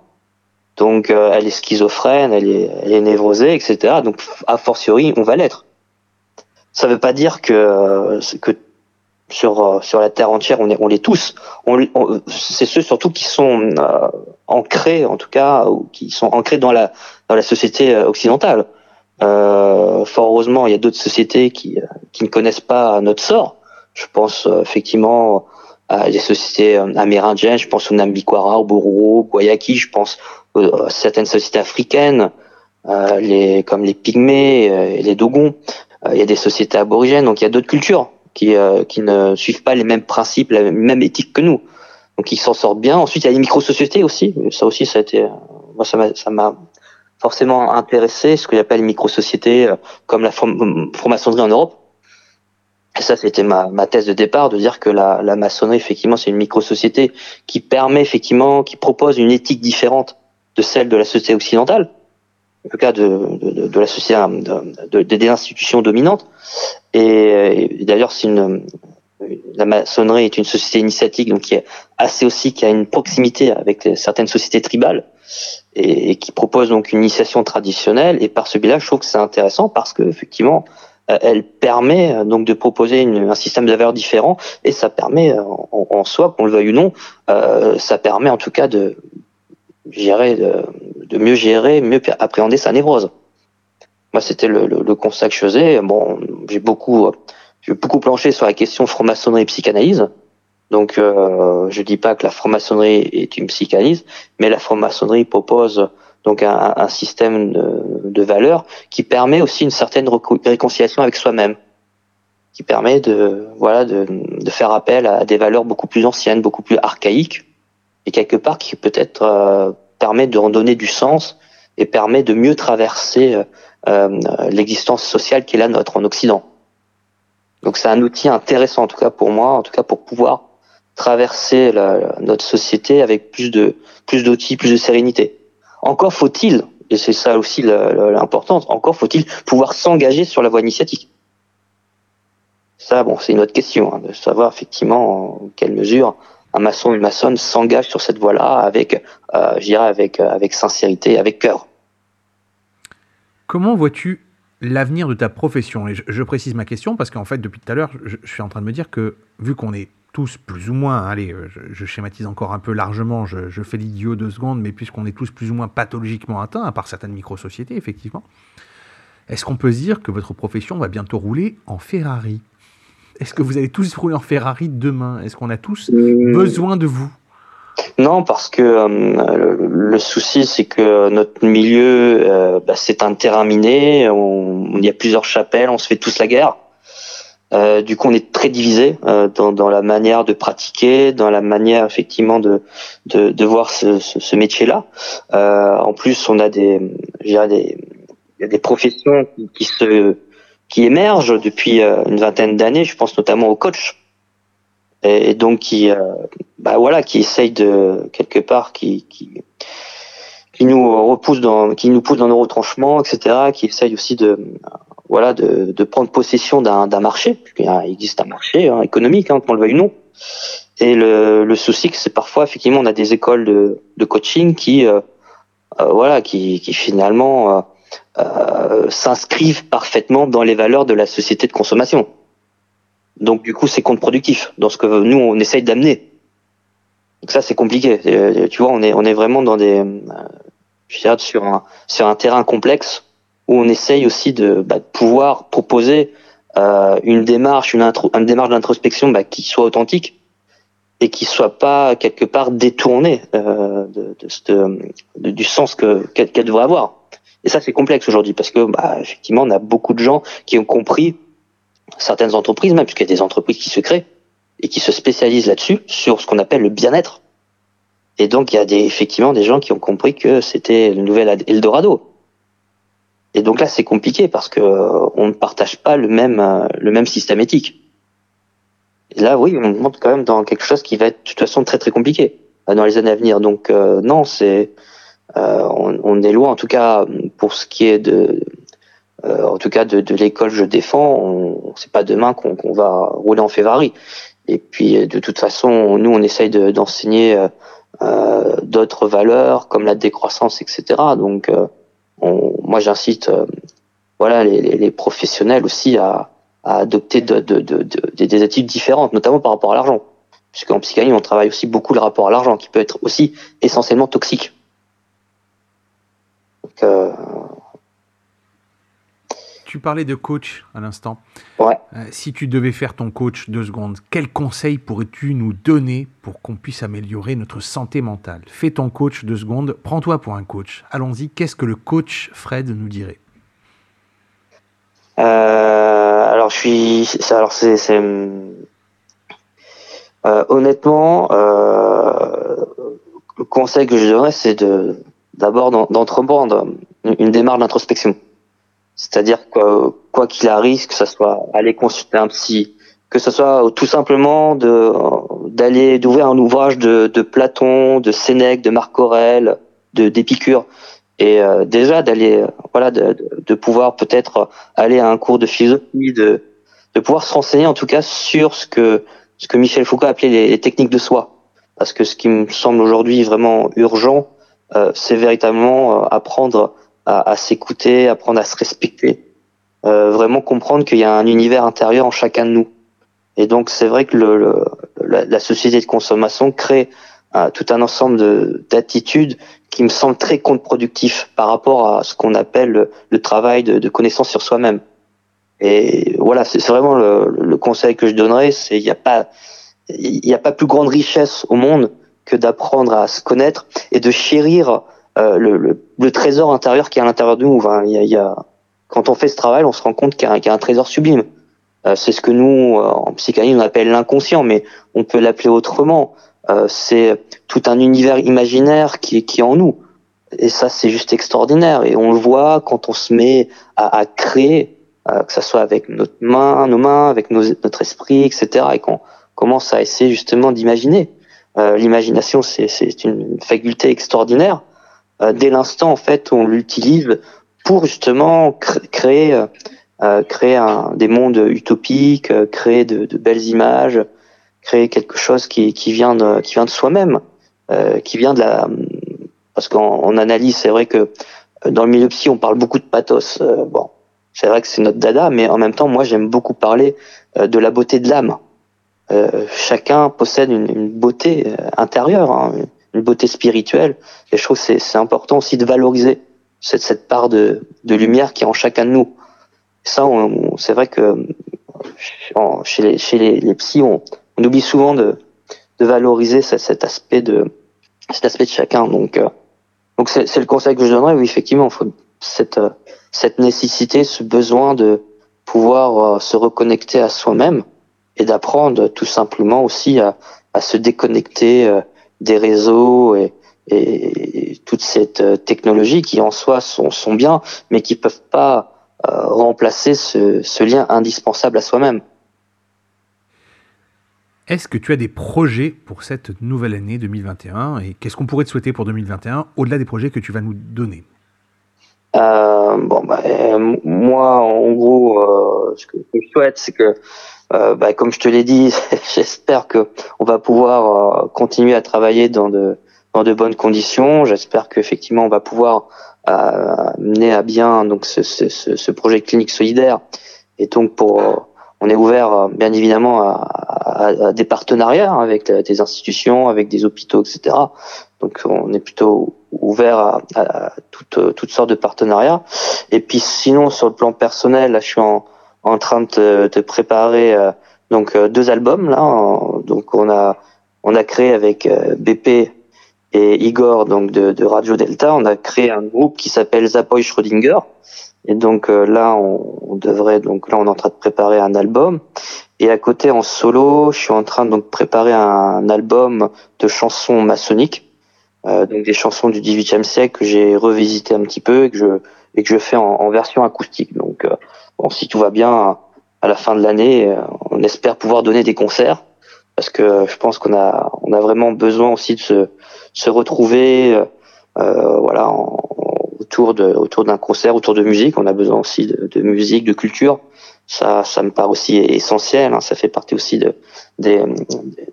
Donc euh, elle est schizophrène, elle est, elle est névrosée, etc. Donc a fortiori, on va l'être. Ça veut pas dire que, que sur, euh, sur la terre entière, on est, on l'est tous. On, on- c'est ceux surtout qui sont euh, ancrés, en tout cas, ou qui sont ancrés dans la, dans la société euh, occidentale. Euh, fort heureusement, il y a d'autres sociétés qui, euh, qui ne connaissent pas notre sort. Je pense effectivement à des sociétés amérindiennes, je pense au Nambikwara, au Bororo, au Guayaki, je pense à certaines sociétés africaines, euh, les, comme les Pygmées et les Dogons. Il y a des sociétés aborigènes, donc il y a d'autres cultures qui, euh, qui ne suivent pas les mêmes principes, la même éthique que nous. Donc ils s'en sortent bien. Ensuite, il y a les micro-sociétés aussi. Ça aussi, ça a été, euh, moi, ça m'a, forcément intéressé, ce que j'appelle les micro-sociétés, euh, comme la franc-maçonnerie en Europe. Et ça, c'était ma, ma thèse de départ, de dire que la, la maçonnerie, effectivement, c'est une micro-société qui permet, effectivement, qui propose une éthique différente de celle de la société occidentale, tout cas de, de, de- la société, de, de- des institutions dominantes. Et, et d'ailleurs, c'est une, la maçonnerie est une société initiatique, donc qui est assez aussi, qui a une proximité avec certaines sociétés tribales et, qui propose donc une initiation traditionnelle. Et par ce biais-là, je trouve que c'est intéressant parce que effectivement, euh, elle permet euh, donc de proposer une- un système de valeurs différent et ça permet euh, en, en soi, qu'on le veuille ou non, euh, ça permet en tout cas de gérer, de, de mieux gérer, mieux appréhender sa névrose. Moi, c'était le, le, le constat que je faisais. Bon, j'ai beaucoup, j'ai beaucoup planché sur la question franc-maçonnerie et psychanalyse. Donc, euh, je dis pas que la franc-maçonnerie est une psychanalyse, mais la franc-maçonnerie propose donc un, un système de, de valeurs qui permet aussi une certaine réconciliation avec soi-même, qui permet de voilà de, de faire appel à des valeurs beaucoup plus anciennes, beaucoup plus archaïques, et quelque part qui peut-être euh, permet de redonner du sens et permet de mieux traverser euh, euh, l'existence sociale qui est la nôtre en Occident. Donc c'est un outil intéressant en tout cas pour moi, en tout cas pour pouvoir traverser la- notre société avec plus de plus d'outils, plus de sérénité. Encore faut-il, et c'est ça aussi l'importance, encore faut-il pouvoir s'engager sur la voie initiatique. Ça, bon, c'est une autre question, hein, de savoir effectivement en quelle mesure un maçon ou une maçonne s'engage sur cette voie-là avec, euh, avec, euh, avec sincérité, avec cœur. Comment vois-tu l'avenir de ta profession? Et je, précise ma question parce qu'en fait, depuis tout à l'heure, je, suis en train de me dire que vu qu'on est tous plus ou moins, allez, euh, je, je schématise encore un peu largement, je, je fais l'idiot deux secondes, mais puisqu'on est tous plus ou moins pathologiquement atteints, à part certaines micro-sociétés, effectivement, est-ce qu'on peut se dire que votre profession va bientôt rouler en Ferrari? Est-ce que vous allez tous rouler en Ferrari demain? Est-ce qu'on a tous Hmm. besoin de vous? Non, parce que euh, le, le souci, c'est que notre milieu, euh, bah, c'est un terrain miné. Il y a plusieurs chapelles, on se fait tous la guerre. Euh, du coup, on est très divisé euh, dans, dans la manière de pratiquer, dans la manière effectivement de de, de voir ce, ce, ce métier-là. Euh, en plus, on a des, des, il y a des professions qui, qui se qui émergent depuis euh, une vingtaine d'années. Je pense notamment au coach, et, donc qui euh, bah voilà, qui essaye de quelque part, qui, qui, qui nous repousse dans, qui nous pousse dans nos retranchements, etc. Qui essaye aussi de, voilà, de, de prendre possession d'un, marché. Il existe un marché hein, économique, hein, qu'on le veuille ou non. Et le, le souci, c'est parfois effectivement, on a des écoles de, de coaching qui, euh, euh, voilà, qui, qui finalement euh, s'inscrivent parfaitement dans les valeurs de la société de consommation. Donc du coup, c'est contre-productif dans ce que nous on essaye d'amener. Donc ça, c'est compliqué. Euh, tu vois, on est on est vraiment dans des, euh, je dirais, sur un terrain complexe où on essaye aussi de, bah, pouvoir proposer une démarche, une, démarche d'introspection bah, qui soit authentique et qui soit pas quelque part détournée du sens que qu'elle devrait avoir. Et ça, c'est complexe aujourd'hui parce que, bah, effectivement, on a beaucoup de gens qui ont compris certaines entreprises, même puisqu'il y a des entreprises qui se créent et qui se spécialisent là-dessus, sur ce qu'on appelle le bien-être. Et donc, il y a des, effectivement des gens qui ont compris que c'était le nouvel Ad- Eldorado. Et donc là, c'est compliqué parce que euh, on ne partage pas le même, euh, le même système éthique. Et là, oui, on monte quand même dans quelque chose qui va être de toute façon très très compliqué euh, dans les années à venir. Donc euh, non, c'est on, on est loin, en tout cas pour ce qui est de, euh, en tout cas de, l'école je défends, on, c'est pas demain qu'on va rouler en Ferrari. Et puis de toute façon, nous on essaye de- d'enseigner euh, euh, d'autres valeurs comme la décroissance, etc. Donc euh, on- moi j'incite, euh, voilà, les, les- professionnels aussi à, adopter de, de, de, de- des- des attitudes différentes, notamment par rapport à l'argent. Puisqu'en psychanalyse, on travaille aussi beaucoup le rapport à l'argent, qui peut être aussi essentiellement toxique. Donc, euh, Tu parlais de coach à l'instant. Ouais. Euh, si tu devais faire ton coach deux secondes, quels conseils pourrais-tu nous donner pour qu'on puisse améliorer notre santé mentale? Fais ton coach deux secondes, prends-toi pour un coach. Allons-y, qu'est-ce que le coach Fred nous dirait? Euh, alors je suis, alors c'est, euh, honnêtement, le conseil que je donnerais, c'est de d'abord d'en- d'entreprendre une, démarche d'introspection. C'est-à-dire que quoi qu'il arrive, que ce soit aller consulter un psy, que ce soit tout simplement de d'aller d'ouvrir un ouvrage de, de Platon, de Sénèque, de Marc Aurèle, de d'Épicure, et euh, déjà d'aller voilà de, de, pouvoir peut-être aller à un cours de philosophie, de de pouvoir se renseigner en tout cas sur ce que ce que Michel Foucault appelait les, les techniques de soi, parce que ce qui me semble aujourd'hui vraiment urgent, c'est véritablement euh, apprendre à, à s'écouter, apprendre à se respecter, euh, vraiment comprendre qu'il y a un univers intérieur en chacun de nous. Et donc c'est vrai que le, le- la, la société de consommation crée euh, tout un ensemble de- d'attitudes qui me semblent très contre-productifs par rapport à ce qu'on appelle le, le travail de, de connaissance sur soi-même. Et voilà, c'est vraiment le, le conseil que je donnerais, c'est il n'y a il n'y a pas plus grande richesse au monde que d'apprendre à se connaître et de chérir euh, le, le, le trésor intérieur qui est à l'intérieur de nous. Enfin, y a, y a- quand on fait ce travail, on se rend compte qu'il y, a un- qu'il y a un trésor sublime. Euh, c'est ce que nous, euh, en psychanalyse, on appelle l'inconscient, mais on peut l'appeler autrement. Euh, c'est tout un univers imaginaire qui, qui est en nous. Et ça, c'est juste extraordinaire. Et on le voit quand on se met à, à créer, euh, que ça soit avec notre main, nos mains, avec nos, notre esprit, etc. Et qu'on commence à essayer justement d'imaginer. Euh, L'imagination, c'est une faculté extraordinaire. Euh, dès l'instant, en fait, on l'utilise pour justement cr- créer, euh, euh, créer un, des mondes utopiques, euh, créer de, de belles images, créer quelque chose qui, qui vient de, qui vient de soi-même, euh, qui vient de la, parce qu'en en analyse, c'est vrai que dans le milieu psy, on parle beaucoup de pathos. Bon, c'est vrai que c'est notre dada, mais en même temps, moi, j'aime beaucoup parler de la beauté de l'âme. Euh, chacun possède une, une beauté euh, intérieure, hein, une beauté spirituelle, et je trouve que c'est important aussi de valoriser cette, cette part de, de lumière qui est en chacun de nous. Ça, c'est vrai que en- chez les, chez les, les psys, on, on oublie souvent de, de valoriser ce- cet aspect de cet aspect de chacun. Donc, euh, donc c'est le conseil que je donnerais. Oui, effectivement, faut cette euh, cette nécessité, ce besoin de pouvoir euh, se reconnecter à soi-même et d'apprendre tout simplement aussi à, à se déconnecter euh, des réseaux et, et toute cette euh, technologie qui en soi sont, sont bien, mais qui peuvent pas euh, remplacer ce, ce lien indispensable à soi-même. Est-ce que tu as des projets pour cette nouvelle année 2021 et qu'est-ce qu'on pourrait te souhaiter pour 2021 au-delà des projets que tu vas nous donner? Euh, bon, bah, euh, moi, en gros, ce que je souhaite, c'est que, euh, bah, comme je te l'ai dit, j'espère que on va pouvoir euh, continuer à travailler dans de dans de bonnes conditions. J'espère qu'effectivement, on va pouvoir euh, mener à bien donc ce, ce, ce, projet clinique solidaire. Et donc, pour euh, on est ouvert, euh, bien évidemment, à, à- à des partenariats avec des institutions, avec des hôpitaux, etc. Donc, on est plutôt ouvert à, à toutes, toutes sortes de partenariats. Et puis, sinon, sur le plan personnel, là, je suis en, en train de, de préparer euh, donc euh, deux albums. Là, donc, on a on a créé avec euh, BP et Igor donc de, de Radio Delta, on a créé un groupe qui s'appelle Zapoy Schrödinger. Et donc là, on, on devrait donc là, on est en train de préparer un album. Et à côté, en solo, je suis en train de donc préparer un album de chansons maçonniques, euh, donc des chansons du XVIIIe siècle que j'ai revisité un petit peu et que je et que je fais en, en version acoustique. Donc, euh, bon, si tout va bien, à la fin de l'année, euh, on espère pouvoir donner des concerts parce que je pense qu'on a on a vraiment besoin aussi de se se retrouver, euh, euh, voilà, autour de autour d'un concert, autour de musique. On a besoin aussi de, musique, de culture. Ça, ça me paraît aussi essentiel. hein. Ça fait partie aussi de des,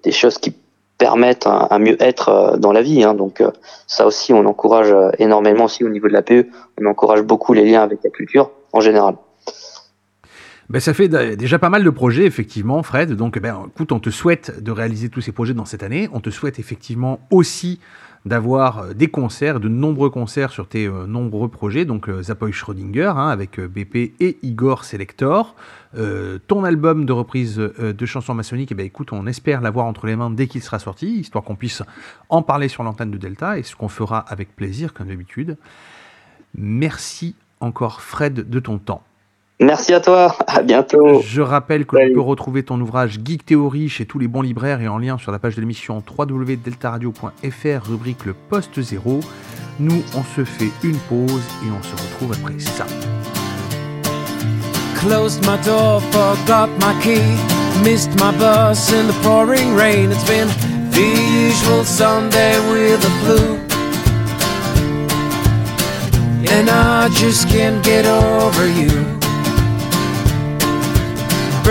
des choses qui permettent un, mieux-être euh, dans la vie. hein. Donc euh, ça aussi, on encourage euh, énormément aussi au niveau de la PE. On encourage beaucoup les liens avec la culture en général. Ben, ça fait déjà pas mal de projets, effectivement, Fred. Donc, ben, écoute, on te souhaite de réaliser tous ces projets dans cette année. On te souhaite effectivement aussi d'avoir euh, des concerts, de nombreux concerts sur tes euh, nombreux projets. Donc, euh, Zapoy Schrödinger, hein, avec BP et Igor Selector. Ton album de reprise de chansons maçonniques, eh ben, écoute, on espère l'avoir entre les mains dès qu'il sera sorti, histoire qu'on puisse en parler sur l'antenne de Delta, et ce qu'on fera avec plaisir, comme d'habitude. Merci encore, Fred, de ton temps. Merci à toi. À bientôt. Je rappelle que tu peux retrouver ton ouvrage Geek Theory chez tous les bons libraires et en lien sur la page de l'émission www.deltaradio.fr, rubrique le poste 0. Nous, on se fait une pause et on se retrouve après ça. Closed my door, forgot my key. Missed my bus in the pouring rain. It's been the usual Sunday with the flu. And I just can't get over you.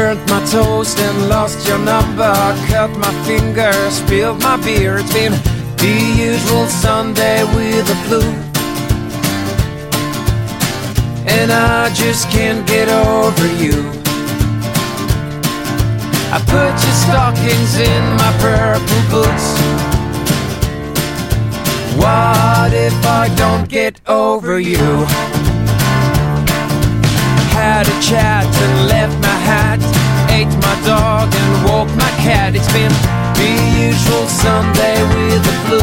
Burnt my toast and lost your number. Cut my finger, spilled my beer. It's been the usual Sunday with the flu. and I just can't get over you. I put your stockings in my purple boots. What if I don't get over you? Had a chat and left my hat, ate my dog and walked my cat. It's been the usual Sunday with the flu.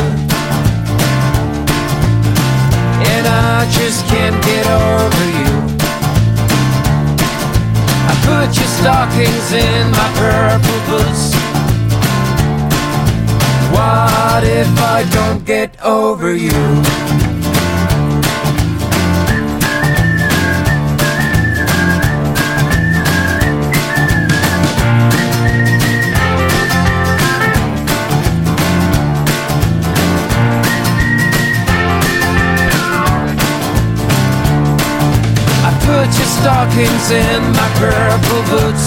And I just can't get over you. I put your stockings in my purple boots. What if I don't get over you? Stockings in my purple boots.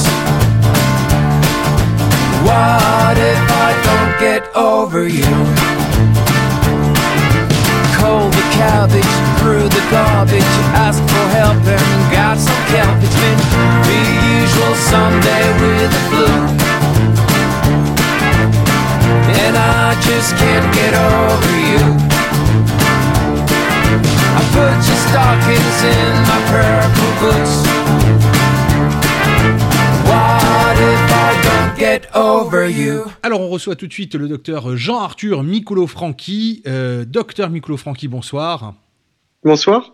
What if I don't get over you? Cold the cabbage, threw the garbage, asked for help and got some kelp. It's been the usual Sunday with the flu. And I just can't get over you. Alors on reçoit tout de suite le docteur Jean-Arthur Micolo Franchi. Euh, docteur Micolo Franchi, bonsoir. Bonsoir.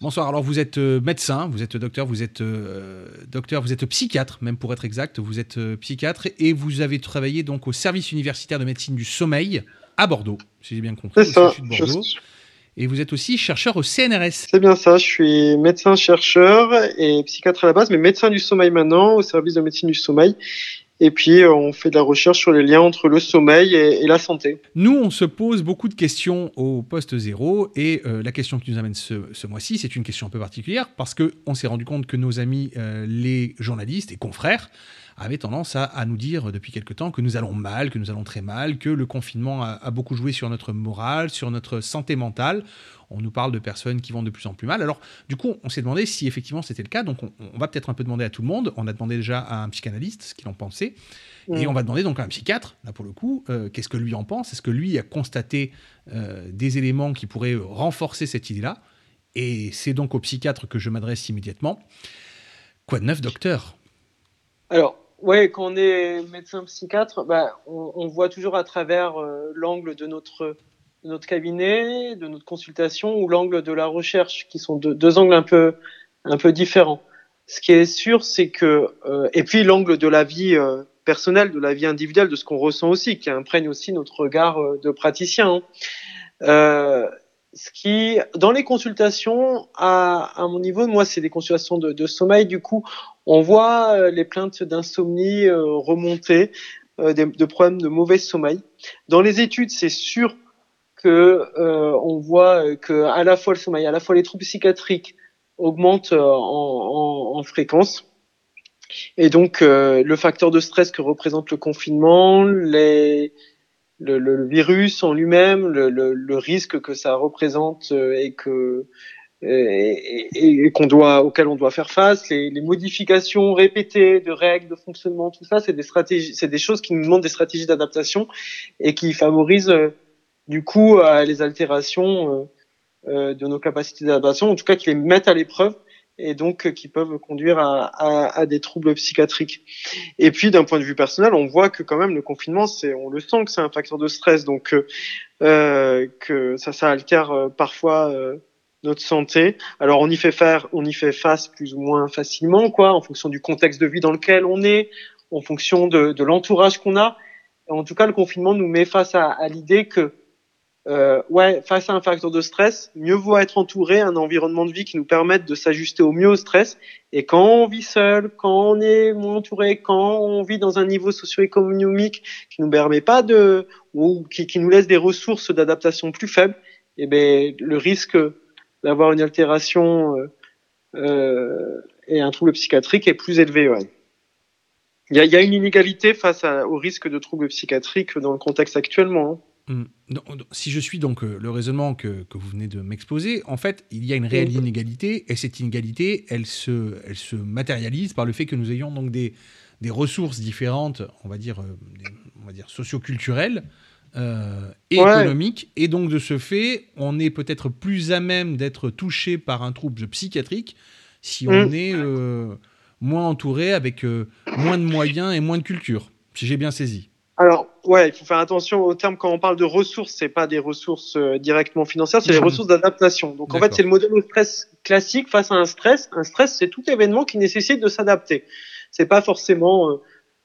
Bonsoir. Alors vous êtes euh, médecin, vous êtes docteur, vous êtes euh, docteur, vous êtes psychiatre, même pour être exact, vous êtes psychiatre et vous avez travaillé donc au service universitaire de médecine du sommeil à Bordeaux, si j'ai bien compris. C'est ça. Je, et vous êtes aussi chercheur au CNRS. C'est bien ça. Je suis médecin-chercheur et psychiatre à la base, mais médecin du sommeil maintenant au service de médecine du sommeil. Et puis, euh, on fait de la recherche sur les liens entre le sommeil et, et la santé. Nous, on se pose beaucoup de questions au poste zéro et euh, la question qui nous amène ce, ce mois-ci, c'est une question un peu particulière parce que on s'est rendu compte que nos amis, euh, les journalistes et confrères, avaient tendance à, à nous dire depuis quelque temps que nous allons mal, que nous allons très mal, que le confinement a, a beaucoup joué sur notre morale, sur notre santé mentale. On nous parle de personnes qui vont de plus en plus mal. Alors, du coup, on s'est demandé si effectivement c'était le cas. Donc, on, on va peut-être un peu demander à tout le monde. On a demandé déjà à un psychanalyste ce qu'il en pensait. Et Mm. on va demander donc à un psychiatre, là pour le coup, euh, qu'est-ce que lui en pense? Est-ce que lui a constaté euh, des éléments qui pourraient euh, renforcer cette idée-là? Et c'est donc au psychiatre que je m'adresse immédiatement. Quoi de neuf, docteur? Alors, ouais, quand on est médecin psychiatre, bah, on, voit toujours à travers euh, l'angle de notre, cabinet, de notre consultation ou l'angle de la recherche, qui sont deux, angles un peu, différents. Ce qui est sûr, c'est que, euh, et puis l'angle de la vie euh, personnelle, de la vie individuelle, de ce qu'on ressent aussi, qui imprègne aussi notre regard de praticien. hein. Ce qui, dans les consultations, à, mon niveau, moi, c'est des consultations de sommeil. Du coup, on voit euh, les plaintes d'insomnie euh, remonter, euh, de problèmes de mauvais sommeil. Dans les études, c'est sûr que on voit que à la fois le sommeil, à la fois les troubles psychiatriques augmentent en, en- en fréquence. Et donc, le facteur de stress que représente le confinement, le, virus en lui-même, le, le- risque que ça représente et que et, et- et qu'on doit auquel on doit faire face, les, les modifications répétées de règles de fonctionnement, tout ça, c'est des stratégies, c'est des choses qui nous demandent des stratégies d'adaptation et qui favorisent euh, du coup euh, les altérations euh, euh, de nos capacités d'adaptation, en tout cas qui les mettent à l'épreuve et donc euh, qui peuvent conduire à, à, à des troubles psychiatriques. Et puis d'un point de vue personnel, on voit que quand même le confinement, c'est, on le sent que c'est un facteur de stress, donc euh, euh, que ça, ça altère euh, parfois euh, notre santé. Alors on y fait faire, on y fait face plus ou moins facilement, quoi, en fonction du contexte de vie dans lequel on est, en fonction de, de l'entourage qu'on a. En tout cas, le confinement nous met face à, à l'idée que euh, ouais, face à un facteur de stress, mieux vaut être entouré, un environnement de vie qui nous permette de s'ajuster au mieux au stress. Et quand on vit seul, quand on est moins entouré, quand on vit dans un niveau socio-économique qui nous permet pas de, ou qui, qui nous laisse des ressources d'adaptation plus faibles, eh ben, le risque d'avoir une altération euh, euh, et un trouble psychiatrique est plus élevé. Ouais. Il y a, il y a une inégalité face à- au risque de troubles psychiatriques dans le contexte actuellement. hein. Hum, Si je suis donc euh, le raisonnement que, que vous venez de m'exposer, en fait, il y a une réelle inégalité, et cette inégalité, elle se, elle se matérialise par le fait que nous ayons donc des, des ressources différentes, on va dire, des- on va dire socioculturelles euh, et Ouais. économiques, et donc de ce fait, on est peut-être plus à même d'être touché par un trouble psychiatrique si on Mm. est euh, moins entouré avec euh, moins de moyens et moins de culture, si j'ai bien saisi. Alors, ouais, il faut faire attention au terme quand on parle de ressources, c'est pas des ressources euh, directement financières, c'est des ressources d'adaptation. Donc, en fait, c'est le modèle au stress classique face à un stress. Un stress, c'est tout événement qui nécessite de s'adapter. C'est pas forcément euh, euh,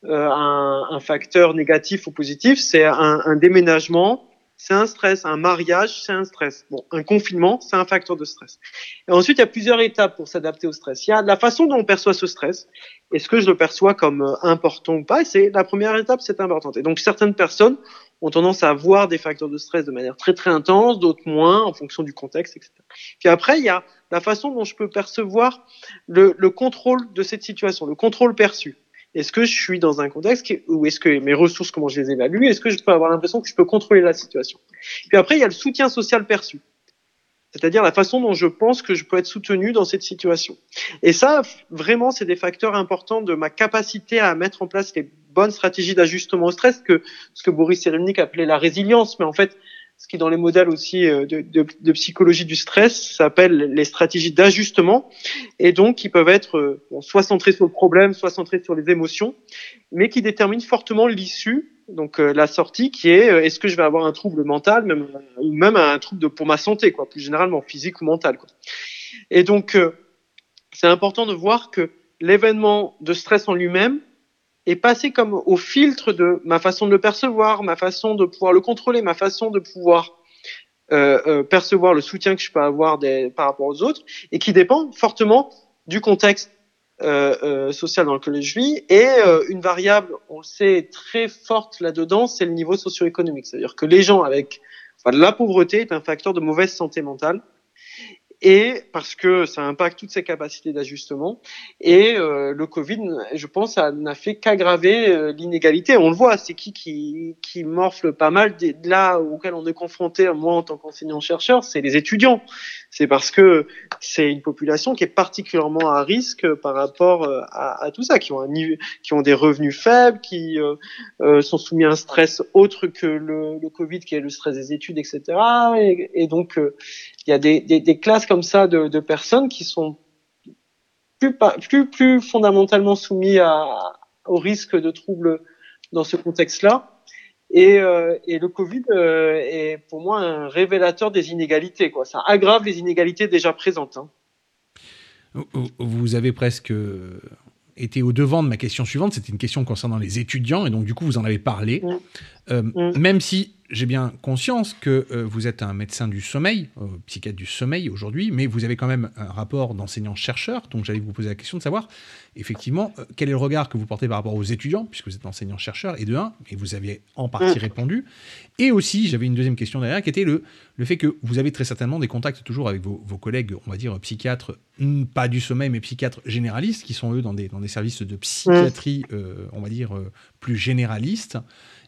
un, un facteur négatif ou positif, c'est un, un déménagement, c'est un stress. Un mariage, c'est un stress. Bon, un confinement, c'est un facteur de stress. Et ensuite, il y a plusieurs étapes pour s'adapter au stress. Il y a la façon dont on perçoit ce stress. Est-ce que je le perçois comme euh, important ou pas? C'est la première étape, c'est importante. Et donc certaines personnes ont tendance à voir des facteurs de stress de manière très très intense, d'autres moins en fonction du contexte, etc. Puis après, il y a la façon dont je peux percevoir le, le contrôle de cette situation, le contrôle perçu. Est-ce que je suis dans un contexte qui, où est-ce que mes ressources, comment je les évalue Est-ce que je peux avoir l'impression que je peux contrôler la situation? Puis après, il y a le soutien social perçu. C'est-à-dire la façon dont je pense que je peux être soutenu dans cette situation. Et ça, vraiment, c'est des facteurs importants de ma capacité à mettre en place les bonnes stratégies d'ajustement au stress, que ce que Boris Cyrulnik appelait la résilience, mais en fait, ce qui dans les modèles aussi euh, de, de, de psychologie du stress s'appelle les stratégies d'ajustement, et donc qui peuvent être euh, bon, soit centrées sur le problème, soit centrées sur les émotions, mais qui déterminent fortement l'issue donc euh, la sortie qui est euh, est-ce que je vais avoir un trouble mental, même ou même un trouble de, pour ma santé, quoi, plus généralement physique ou mental. Quoi. Et donc euh, c'est important de voir que l'événement de stress en lui-même est passé comme au filtre de ma façon de le percevoir, ma façon de pouvoir le contrôler, ma façon de pouvoir euh, euh, percevoir le soutien que je peux avoir des, par rapport aux autres, et qui dépend fortement du contexte euh, euh, social dans lequel je vis. Et euh, une variable, on sait, très forte là-dedans, c'est le niveau socio-économique. C'est-à-dire que les gens avec enfin, la pauvreté est un facteur de mauvaise santé mentale. Et parce que ça impacte toutes ses capacités d'ajustement. Et euh, le Covid, je pense, n'a fait qu'aggraver euh, l'inégalité. On le voit, c'est qui qui, qui morfle pas mal des, de là auquel on est confronté, moi en tant qu'enseignant-chercheur, c'est les étudiants. C'est parce que c'est une population qui est particulièrement à risque par rapport euh, à, tout ça, qui ont, un qui ont des revenus faibles, qui euh, euh, sont soumis à un stress autre que le, le Covid, qui est le stress des études, etc. Et, et donc, il y a des, des, des, classes comme ça de, de personnes qui sont plus, plus, plus fondamentalement soumis à, au risque de troubles dans ce contexte-là. Et, euh, et, le Covid euh, est pour moi un révélateur des inégalités. Quoi. Ça aggrave les inégalités déjà présentes. Hein. Vous avez presque été au devant de ma question suivante. C'était une question concernant les étudiants, et donc du coup vous en avez parlé. Mmh. Euh, Mmh. Même si j'ai bien conscience que euh, vous êtes un médecin du sommeil, euh, psychiatre du sommeil aujourd'hui, mais vous avez quand même un rapport d'enseignant-chercheur, donc j'allais vous poser la question de savoir, effectivement, euh, quel est le regard que vous portez par rapport aux étudiants, puisque vous êtes enseignant-chercheur, et de un, et vous aviez en partie Mm. répondu, et aussi, j'avais une deuxième question derrière, qui était le, le fait que vous avez très certainement des contacts toujours avec vos, vos collègues, on va dire, psychiatres, pas du sommeil, mais psychiatres généralistes, qui sont eux dans des, dans des services de psychiatrie, euh, on va dire, plus généralistes.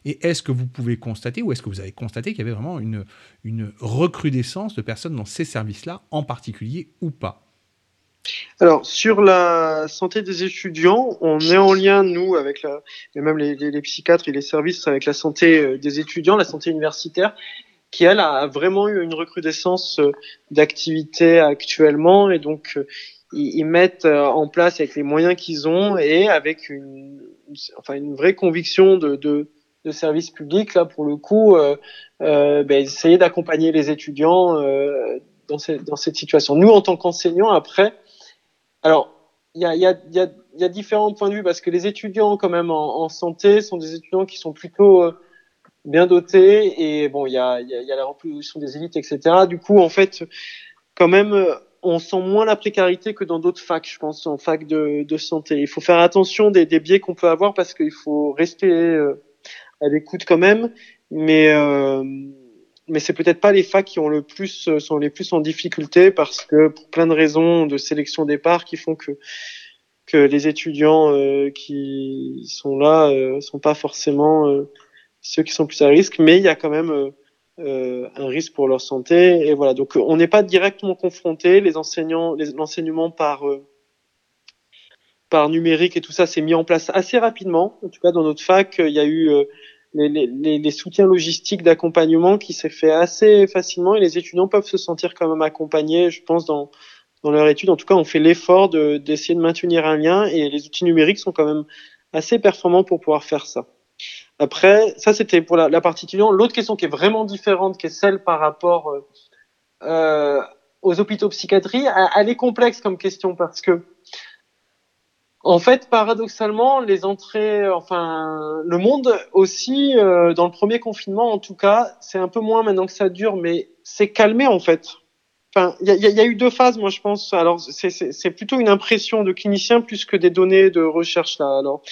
Et est-ce que vous pouvez constater, ou est-ce que vous avez constaté qu'il y avait vraiment une, une recrudescence de personnes dans ces services-là, en particulier ou pas? Alors, sur la santé des étudiants, on est en lien, nous, avec la, et même les, psychiatres et les services, avec la santé euh, des étudiants, la santé universitaire, qui, elle, a vraiment eu une recrudescence euh, d'activité actuellement. Et donc, euh, ils, mettent en place avec les moyens qu'ils ont et avec une, enfin, une vraie conviction de, de service public, là, pour le coup, euh, euh, ben, essayer d'accompagner les étudiants euh, dans, cette, situation. Nous, en tant qu'enseignants, après, alors, il y a, y, a, y, y a différents points de vue parce que les étudiants, quand même, en, santé, sont des étudiants qui sont plutôt bien dotés et bon, il y a, y, y a la reproduction des élites, etc. Du coup, en fait, quand même, on sent moins la précarité que dans d'autres facs, je pense, en fac de, de santé. Il faut faire attention des, biais qu'on peut avoir parce qu'il faut rester à l'écoute quand même, mais euh, mais c'est peut-être pas les facs qui ont le plus sont les plus en difficulté parce que pour plein de raisons de sélection départ qui font que que les étudiants euh, qui sont là euh, sont pas forcément euh, ceux qui sont plus à risque, mais il y a quand même euh, euh, un risque pour leur santé et voilà. Donc on n'est pas directement confronté. Les enseignants, l'enseignement par euh, par numérique et tout ça s'est mis en place assez rapidement. En tout cas, dans notre fac, euh, il y a eu euh, les, les, les, soutiens logistiques d'accompagnement qui s'est fait assez facilement et les étudiants peuvent se sentir quand même accompagnés, je pense, dans, dans leur étude. En tout cas, on fait l'effort de- d'essayer de, maintenir un lien et les outils numériques sont quand même assez performants pour pouvoir faire ça. Après, ça c'était pour la, la partie étudiant. L'autre question qui est vraiment différente, qui est celle par rapport euh, euh, aux hôpitaux psychiatrie, elle, elle est complexe comme question parce que en fait, paradoxalement, les entrées, enfin, le monde aussi, euh, dans le premier confinement, en tout cas, c'est un peu moins maintenant que ça dure, mais c'est calmé en fait. Enfin, il y a, y a- eu deux phases, moi je pense. Alors, c'est- plutôt une impression de clinicien plus que des données de recherche là. Alors,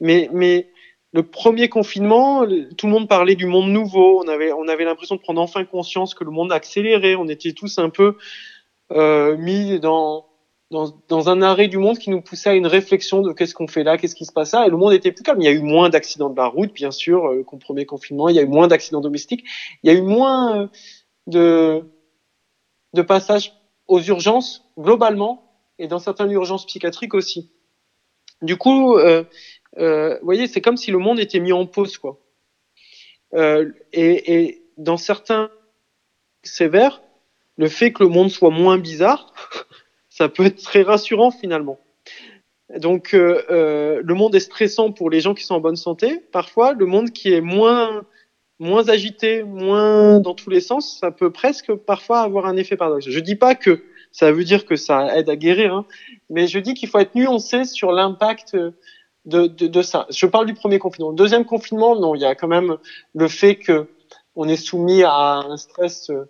mais mais le premier confinement, tout le monde parlait du monde nouveau. On avait on avait l'impression de prendre enfin conscience que le monde accélérait. On était tous un peu euh, mis dans dans, dans un arrêt du monde qui nous poussait à une réflexion de qu'est-ce qu'on fait là, qu'est-ce qui se passe là, et le monde était plus calme. Il y a eu moins d'accidents de la route, bien sûr, euh, qu'au premier confinement. Il y a eu moins d'accidents domestiques. Il y a eu moins euh, de de passages aux urgences globalement et dans certaines urgences psychiatriques aussi. Du coup, euh, euh, vous voyez, c'est comme si le monde était mis en pause, quoi. Euh, et, et dans certains sévères, le fait que le monde soit moins bizarre, ça peut être très rassurant finalement. Donc, euh, euh, le monde est stressant pour les gens qui sont en bonne santé. Parfois, le monde qui est moins moins agité, moins dans tous les sens, ça peut presque parfois avoir un effet paradoxal. Je dis pas que ça veut dire que ça aide à guérir, hein, mais je dis qu'il faut être nuancé sur l'impact de, ça. Je parle du premier confinement. Deuxième confinement, non, il y a quand même le fait que on est soumis à un stress euh,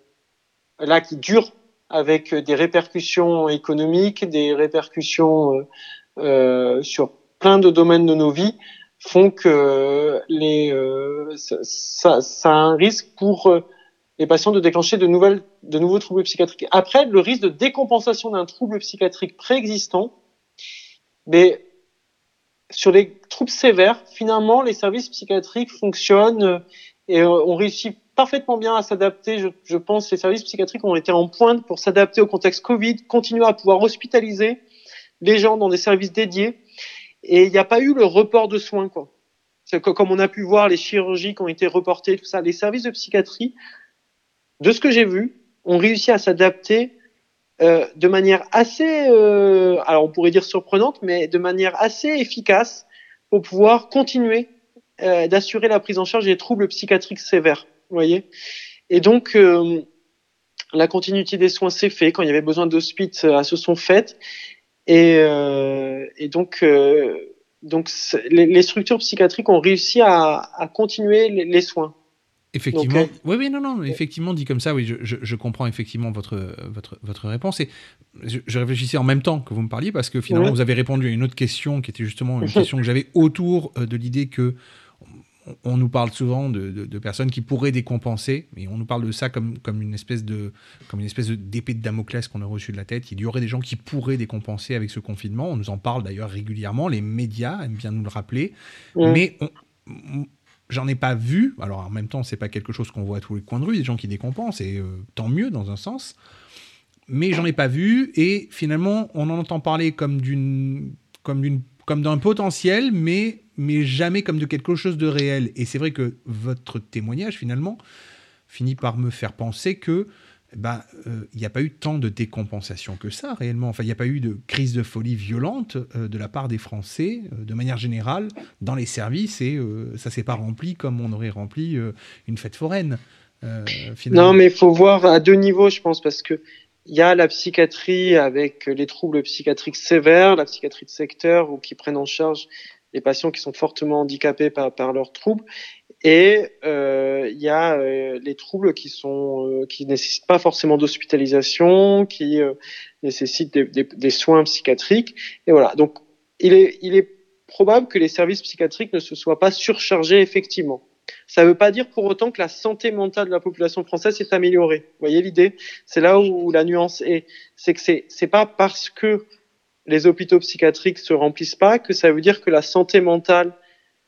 là qui dure avec des répercussions économiques, des répercussions euh, euh, sur plein de domaines de nos vies font que euh, ça, ça, a un risque pour euh, les patients de déclencher de nouvelles de nouveaux troubles psychiatriques. Après, le risque de décompensation d'un trouble psychiatrique préexistant, mais sur les troubles sévères, finalement, les services psychiatriques fonctionnent euh, et euh, on réussit parfaitement bien à s'adapter. Je, je pense les services psychiatriques ont été en pointe pour s'adapter au contexte Covid, continuer à pouvoir hospitaliser les gens dans des services dédiés. Et il n'y a pas eu le report de soins, quoi. Comme on a pu voir, les chirurgies qui ont été reportées, tout ça, les services de psychiatrie, de ce que j'ai vu, ont réussi à s'adapter euh, de manière assez, euh, alors on pourrait dire surprenante, mais de manière assez efficace pour pouvoir continuer euh, d'assurer la prise en charge des troubles psychiatriques sévères. Vous voyez Et donc, euh, la continuité des soins s'est fait. Quand il y avait besoin d'hospices, elles se sont faites. Et, euh, et donc, euh, donc les, les structures psychiatriques ont réussi à, à continuer les, les soins. Effectivement. Oui, oui, non, non, effectivement, dit comme ça, oui, je, je- je comprends effectivement votre, votre, votre réponse. Et je, je réfléchissais en même temps que vous me parliez, parce que finalement, Oui. vous avez répondu à une autre question qui était justement une question que j'avais autour de l'idée que on- on nous parle souvent de, de- de personnes qui pourraient décompenser, et on nous parle de ça comme, comme une espèce de comme une espèce d'épée de Damoclès qu'on a reçue de la tête. Il y aurait des gens qui pourraient décompenser avec ce confinement. On nous en parle d'ailleurs régulièrement. Les médias aiment bien nous le rappeler. Mais j'en ai pas vu. Alors en même temps, c'est pas quelque chose qu'on voit à tous les coins de rue, des gens qui décompensent, et euh, tant mieux dans un sens. Mais j'en ai pas vu, et finalement, on en entend parler comme d'une, comme d'une, comme d'un potentiel, mais, mais jamais comme de quelque chose de réel. Et c'est vrai que votre témoignage, finalement, finit par me faire penser que bah, euh, il n'y a pas eu tant de décompensation que ça réellement. Enfin, il n'y a pas eu de crise de folie violente euh, de la part des Français, euh, de manière générale, dans les services, et ça s'est pas rempli comme on aurait rempli une fête foraine. Non, mais il faut voir à deux niveaux, je pense, parce que il y a la psychiatrie avec les troubles psychiatriques sévères, la psychiatrie de secteur ou qui prennent en charge les patients qui sont fortement handicapés par, par leurs troubles. Et euh, il y a euh, les troubles qui sont euh, qui nécessitent pas forcément d'hospitalisation, qui euh, nécessitent des, des, des soins psychiatriques. Et voilà. Donc il est il est probable que les services psychiatriques ne se soient pas surchargés effectivement. Ça ne veut pas dire pour autant que la santé mentale de la population française s'est améliorée. Vous voyez l'idée? C'est là où la nuance est. C'est que c'est c'est pas parce que les hôpitaux psychiatriques se remplissent pas que ça veut dire que la santé mentale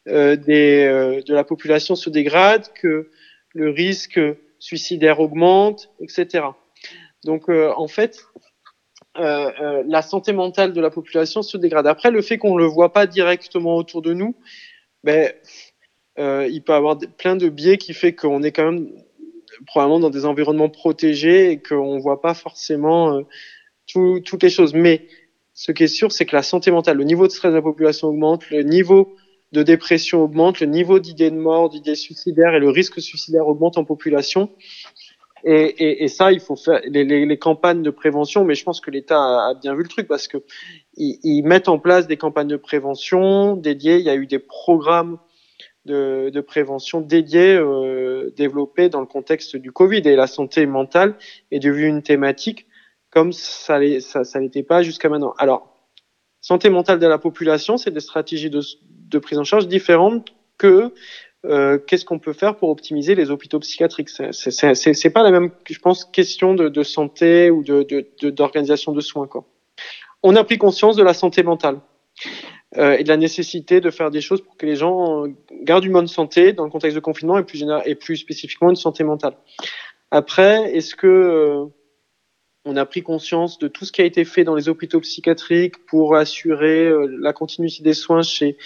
euh, des, euh, de la population se dégrade, que le risque suicidaire augmente, etc. Donc euh, en fait, euh, euh, la santé mentale de la population se dégrade. Après, le fait qu'on le voit pas directement autour de nous, ben, euh, il peut avoir plein de biais qui fait qu'on est quand même probablement dans des environnements protégés et qu'on voit pas forcément tout- toutes les choses. Mais ce qui est sûr, c'est que la santé mentale, le niveau de stress de la population augmente, le niveau de dépression augmente, le niveau d'idées de mort, d'idées suicidaires et le risque suicidaire augmente en population. Et, ça, il faut faire les, campagnes de prévention. Mais je pense que l'État a, bien vu le truc parce que ils, mettent en place des campagnes de prévention dédiées. Il y a eu des programmes de, de prévention dédiés euh, développés dans le contexte du Covid et la santé mentale est devenue une thématique comme ça l'est- ça, ça l'était pas jusqu'à maintenant. Alors, santé mentale de la population, c'est des stratégies de, de prise en charge différentes que euh, qu'est-ce qu'on peut faire pour optimiser les hôpitaux psychiatriques. C'est- pas la même, je pense, question de, de santé ou de de- de- d'organisation de, soins. Quoi. On a pris conscience de la santé mentale euh, et de la nécessité de faire des choses pour que les gens euh, gardent une bonne santé dans le contexte de confinement et plus, et plus spécifiquement une santé mentale. Après, est-ce que euh, on a pris conscience de tout ce qui a été fait dans les hôpitaux psychiatriques pour assurer euh, la continuité des soins chez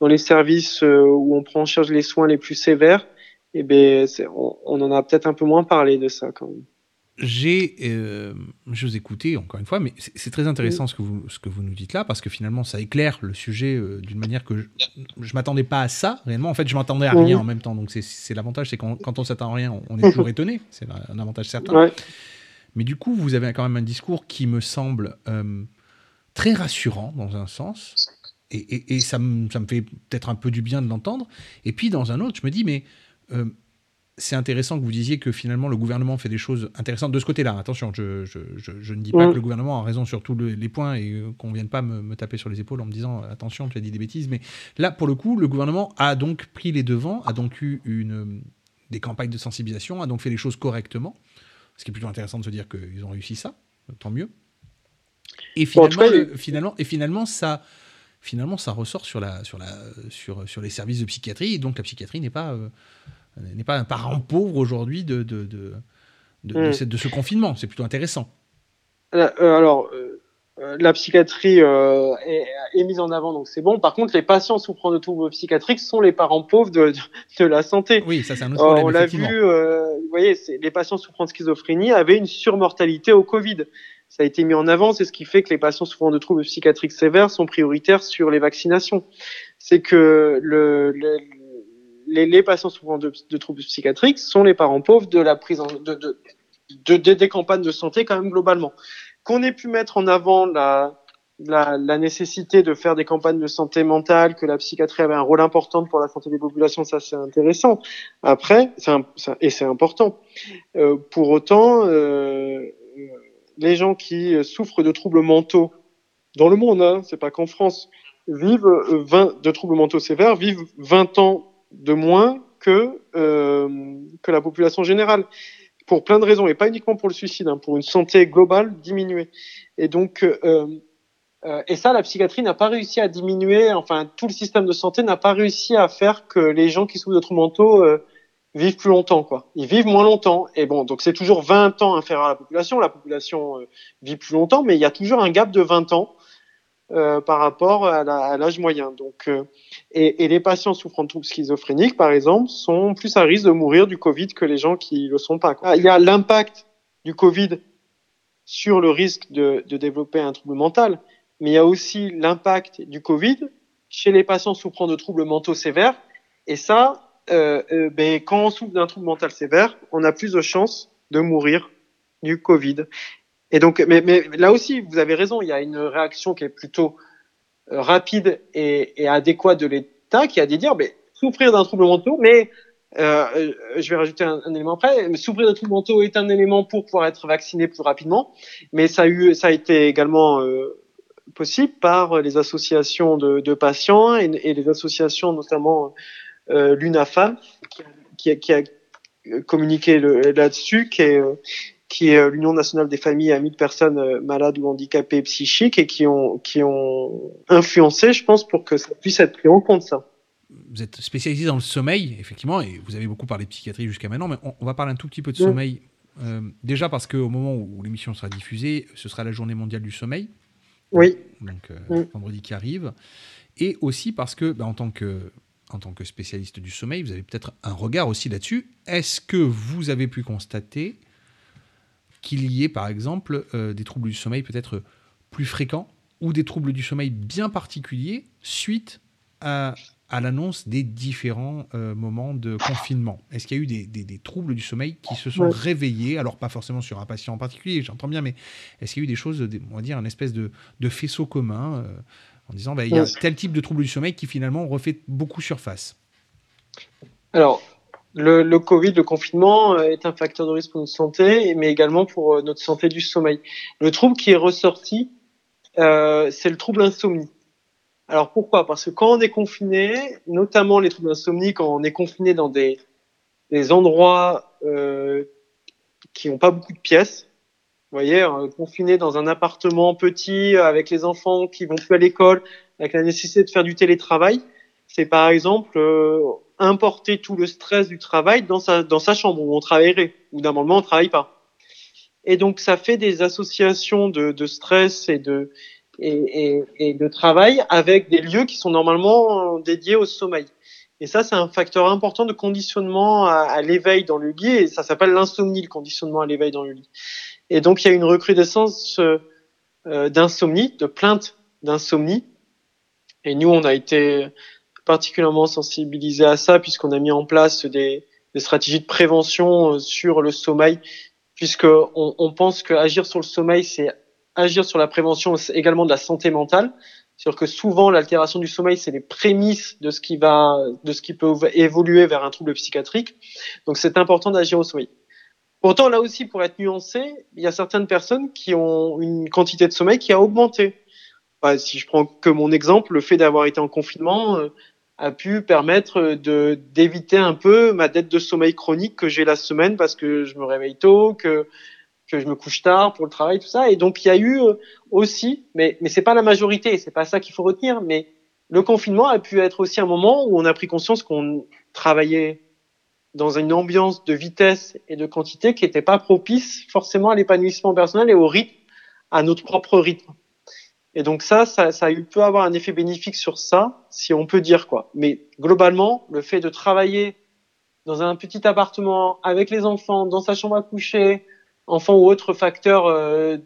dans les services euh, où on prend en charge les soins les plus sévères Eh ben, on, on en a peut-être un peu moins parlé de ça quand même. j'ai, euh, je vous écoutais encore une fois, mais c'est très intéressant ce que vous ce que vous nous dites là parce que finalement ça éclaire le sujet euh, d'une manière que je, je m'attendais pas à ça réellement. En fait, je m'attendais à rien Mhm. en même temps. Donc c'est c'est l'avantage, c'est quand, quand on s'attend à rien, on, on est toujours étonné. C'est un avantage certain. Ouais. Mais du coup, vous avez quand même un discours qui me semble euh, très rassurant dans un sens, et, et- et ça, me, ça me fait peut-être un peu du bien de l'entendre. Et puis dans un autre, je me dis, mais euh, c'est intéressant que vous disiez que finalement le gouvernement fait des choses intéressantes de ce côté-là. Attention, je, je- je- je ne dis pas Mm. que le gouvernement a raison sur tous le- les points et euh, qu'on ne vienne pas me, me taper sur les épaules en me disant attention, tu as dit des bêtises. Mais là, pour le coup, le gouvernement a donc pris les devants, a donc eu une, des campagnes de sensibilisation, a donc fait les choses correctement. Ce qui est plutôt intéressant de se dire qu'ils ont réussi ça, tant mieux. Et finalement, tout cas, le- finalement, et finalement, ça, finalement, ça ressort sur, la, sur, la, sur, sur les services de psychiatrie. Et donc, la psychiatrie n'est pas, euh, n'est pas un parent pauvre aujourd'hui de, de, de, de, Mm. de ce confinement. C'est plutôt intéressant. Euh, euh, alors, euh, la psychiatrie euh, est, est mise en avant, donc c'est bon. Par contre, les patients souffrant de troubles psychiatriques sont les parents pauvres de, de, de la santé. Oui, ça, c'est un autre Euh, problème. on l'a vu, euh, vous voyez, les patients souffrant de schizophrénie avaient une surmortalité au Covid. Ça a été mis en avant, c'est ce qui fait que les patients souffrant de troubles psychiatriques sévères sont prioritaires sur les vaccinations. C'est que le, le- les, les patients souffrant de, de troubles psychiatriques sont les parents pauvres de la prise en, de- de- des campagnes de santé quand même globalement. Qu'on ait pu mettre en avant la, la, la nécessité de faire des campagnes de santé mentale, que la psychiatrie avait un rôle important pour la santé des populations, ça c'est intéressant. Après, un- et c'est important. Euh, pour autant, euh, euh, les gens qui euh, souffrent de troubles mentaux dans le monde, hein, c'est pas qu'en France, vivent euh, 20 de troubles mentaux sévères, vivent 20 ans de moins que euh, que la population générale, pour plein de raisons et pas uniquement pour le suicide, hein, pour une santé globale diminuée. Et donc euh, euh, et ça, la psychiatrie n'a pas réussi à diminuer, enfin tout le système de santé n'a pas réussi à faire que les gens qui souffrent de troubles mentaux euh, vivent plus longtemps, quoi. Ils vivent moins longtemps. Et bon, donc c'est toujours 20 ans inférieur à la population. La population euh, vit plus longtemps, mais il y a toujours un gap de 20 ans euh, par rapport à l'âge moyen. Donc, euh, et, les patients souffrant de troubles schizophréniques, par exemple, sont plus à risque de mourir du Covid que les gens qui le sont pas. Ah, Il y a l'impact du Covid sur le risque de, développer un trouble mental, mais il y a aussi l'impact du Covid chez les patients souffrant de troubles mentaux sévères. Et ça, euh, ben, quand on souffre d'un trouble mental sévère, on a plus de chances de mourir du Covid. Et donc, mais, mais là aussi, vous avez raison, il y a une réaction qui est plutôt euh, rapide et, et adéquate de l'État qui a dit dire, mais souffrir d'un trouble mental, mais euh, euh, je vais rajouter un, élément après. mais Souffrir de troubles mentaux est un élément pour pouvoir être vacciné plus rapidement, mais ça a eu, ça a été également euh, possible par les associations de, de patients et, et les associations, notamment euh, l'UNAFAM, qui, a- qui a communiqué le- là-dessus, qui est, euh, qui est euh, l'Union nationale des familles et amis de personnes euh, malades ou handicapées psychiques, et qui ont, qui ont influencé, je pense, pour que ça puisse être pris en compte, ça. Vous êtes spécialisé dans le sommeil, effectivement, et vous avez beaucoup parlé de psychiatrie jusqu'à maintenant, mais on, on va parler un tout petit peu de Mm. sommeil. Euh, déjà parce qu'au moment où l'émission sera diffusée, ce sera la journée mondiale du sommeil. Oui. donc euh, Mm. vendredi qui arrive, et aussi parce que, bah, en, tant que en tant que spécialiste du sommeil, vous avez peut-être un regard aussi là-dessus. Est-ce que vous avez pu constater qu'il y ait, par exemple, euh, des troubles du sommeil peut-être plus fréquents ou des troubles du sommeil bien particuliers suite à, à l'annonce des différents euh, moments de confinement. Est-ce qu'il y a eu des, des- des troubles du sommeil qui se sont réveillés? Alors, pas forcément sur un patient en particulier, j'entends bien, mais est-ce qu'il y a eu des choses, des- on va dire, une espèce de, de faisceau commun euh, en disant, bah, il y a tel type de trouble du sommeil qui finalement refait beaucoup surface? Alors, le, le Covid, le confinement euh, est un facteur de risque pour notre santé, mais également pour euh, notre santé du sommeil. Le trouble qui est ressorti, euh, c'est le trouble insomnie. Alors pourquoi? Parce que quand on est confiné, notamment les troubles d'insomnie, quand on est confiné dans des, des endroits euh, qui n'ont pas beaucoup de pièces, vous voyez, euh, confiné dans un appartement petit avec les enfants qui vont plus à l'école, avec la nécessité de faire du télétravail, c'est par exemple euh, importer tout le stress du travail dans sa, dans sa chambre où on travaillerait, ou d'un moment on travaille pas. Et donc ça fait des associations de, de stress et de, et, et, de travail avec des lieux qui sont normalement dédiés au sommeil. Et ça, c'est un facteur important de conditionnement à, l'éveil dans le lit, et ça s'appelle l'insomnie, le conditionnement à l'éveil dans le lit. Et donc, il y a une recrudescence euh, euh, d'insomnie, de plaintes d'insomnie. Et nous, on a été particulièrement sensibilisés à ça, puisqu'on a mis en place des, des stratégies de prévention euh, sur le sommeil, puisque on, on pense qu'agir sur le sommeil, c'est agir sur la prévention également de la santé mentale. C'est-à-dire que souvent l'altération du sommeil, c'est les prémices de ce qui va, de ce qui peut évoluer vers un trouble psychiatrique. Donc c'est important d'agir au sommeil. Pourtant, là aussi, pour être nuancé, il y a certaines personnes qui ont une quantité de sommeil qui a augmenté. Bah, si je prends que mon exemple, le fait d'avoir été en confinement euh, a pu permettre de d'éviter un peu ma dette de sommeil chronique que j'ai la semaine parce que je me réveille tôt, que que je me couche tard pour le travail, tout ça. Et donc il y a eu euh, aussi, mais mais c'est pas la majorité, c'est pas ça qu'il faut retenir, mais le confinement a pu être aussi un moment où on a pris conscience qu'on travaillait dans une ambiance de vitesse et de quantité qui n'était pas propice forcément à l'épanouissement personnel et au rythme, à notre propre rythme. Et donc ça, ça, ça peut avoir un effet bénéfique sur ça, si on peut dire quoi. Mais globalement, le fait de travailler dans un petit appartement avec les enfants, dans sa chambre à coucher, enfant ou autre facteur euh,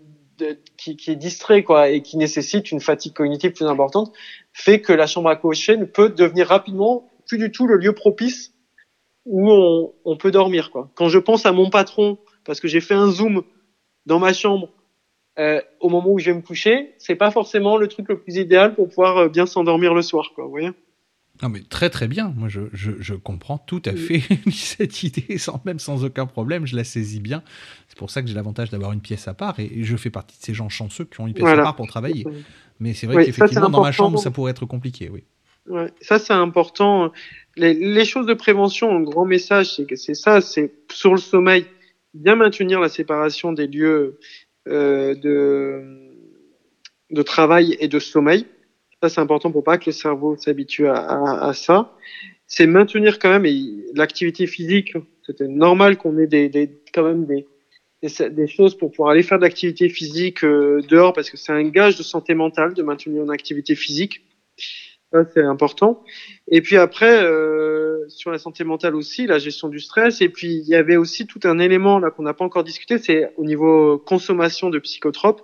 qui, qui est distrait quoi et qui nécessite une fatigue cognitive plus importante, fait que la chambre à coucher ne peut devenir rapidement plus du tout le lieu propice où on, on peut dormir quoi. Quand je pense à mon patron, parce que j'ai fait un zoom dans ma chambre euh, au moment où je vais me coucher, c'est pas forcément le truc le plus idéal pour pouvoir euh, bien s'endormir le soir quoi. Vous voyez Non, mais très très bien. Moi, je, je, je comprends tout à fait cette idée, sans, même sans aucun problème. Je la saisis bien. C'est pour ça que j'ai l'avantage d'avoir une pièce à part et je fais partie de ces gens chanceux qui ont une pièce Voilà. à part pour travailler. Mais c'est vrai Oui, qu'effectivement, dans ma chambre, ça pourrait être compliqué, oui. Ouais, ça c'est important. Les, les choses de prévention, un grand message, c'est que c'est ça, c'est sur le sommeil, bien maintenir la séparation des lieux de de travail et de sommeil. Ça c'est important pour pas que le cerveau s'habitue à, à, ça. C'est maintenir quand même l'activité physique. C'était normal qu'on ait des, des quand même des des, des choses pour pouvoir aller faire de l'activité physique euh, dehors parce que c'est un gage de santé mentale de maintenir une activité physique. C'est important. Et puis après, euh, sur la santé mentale aussi, la gestion du stress. Et puis, il y avait aussi tout un élément là qu'on n'a pas encore discuté, c'est au niveau consommation de psychotropes,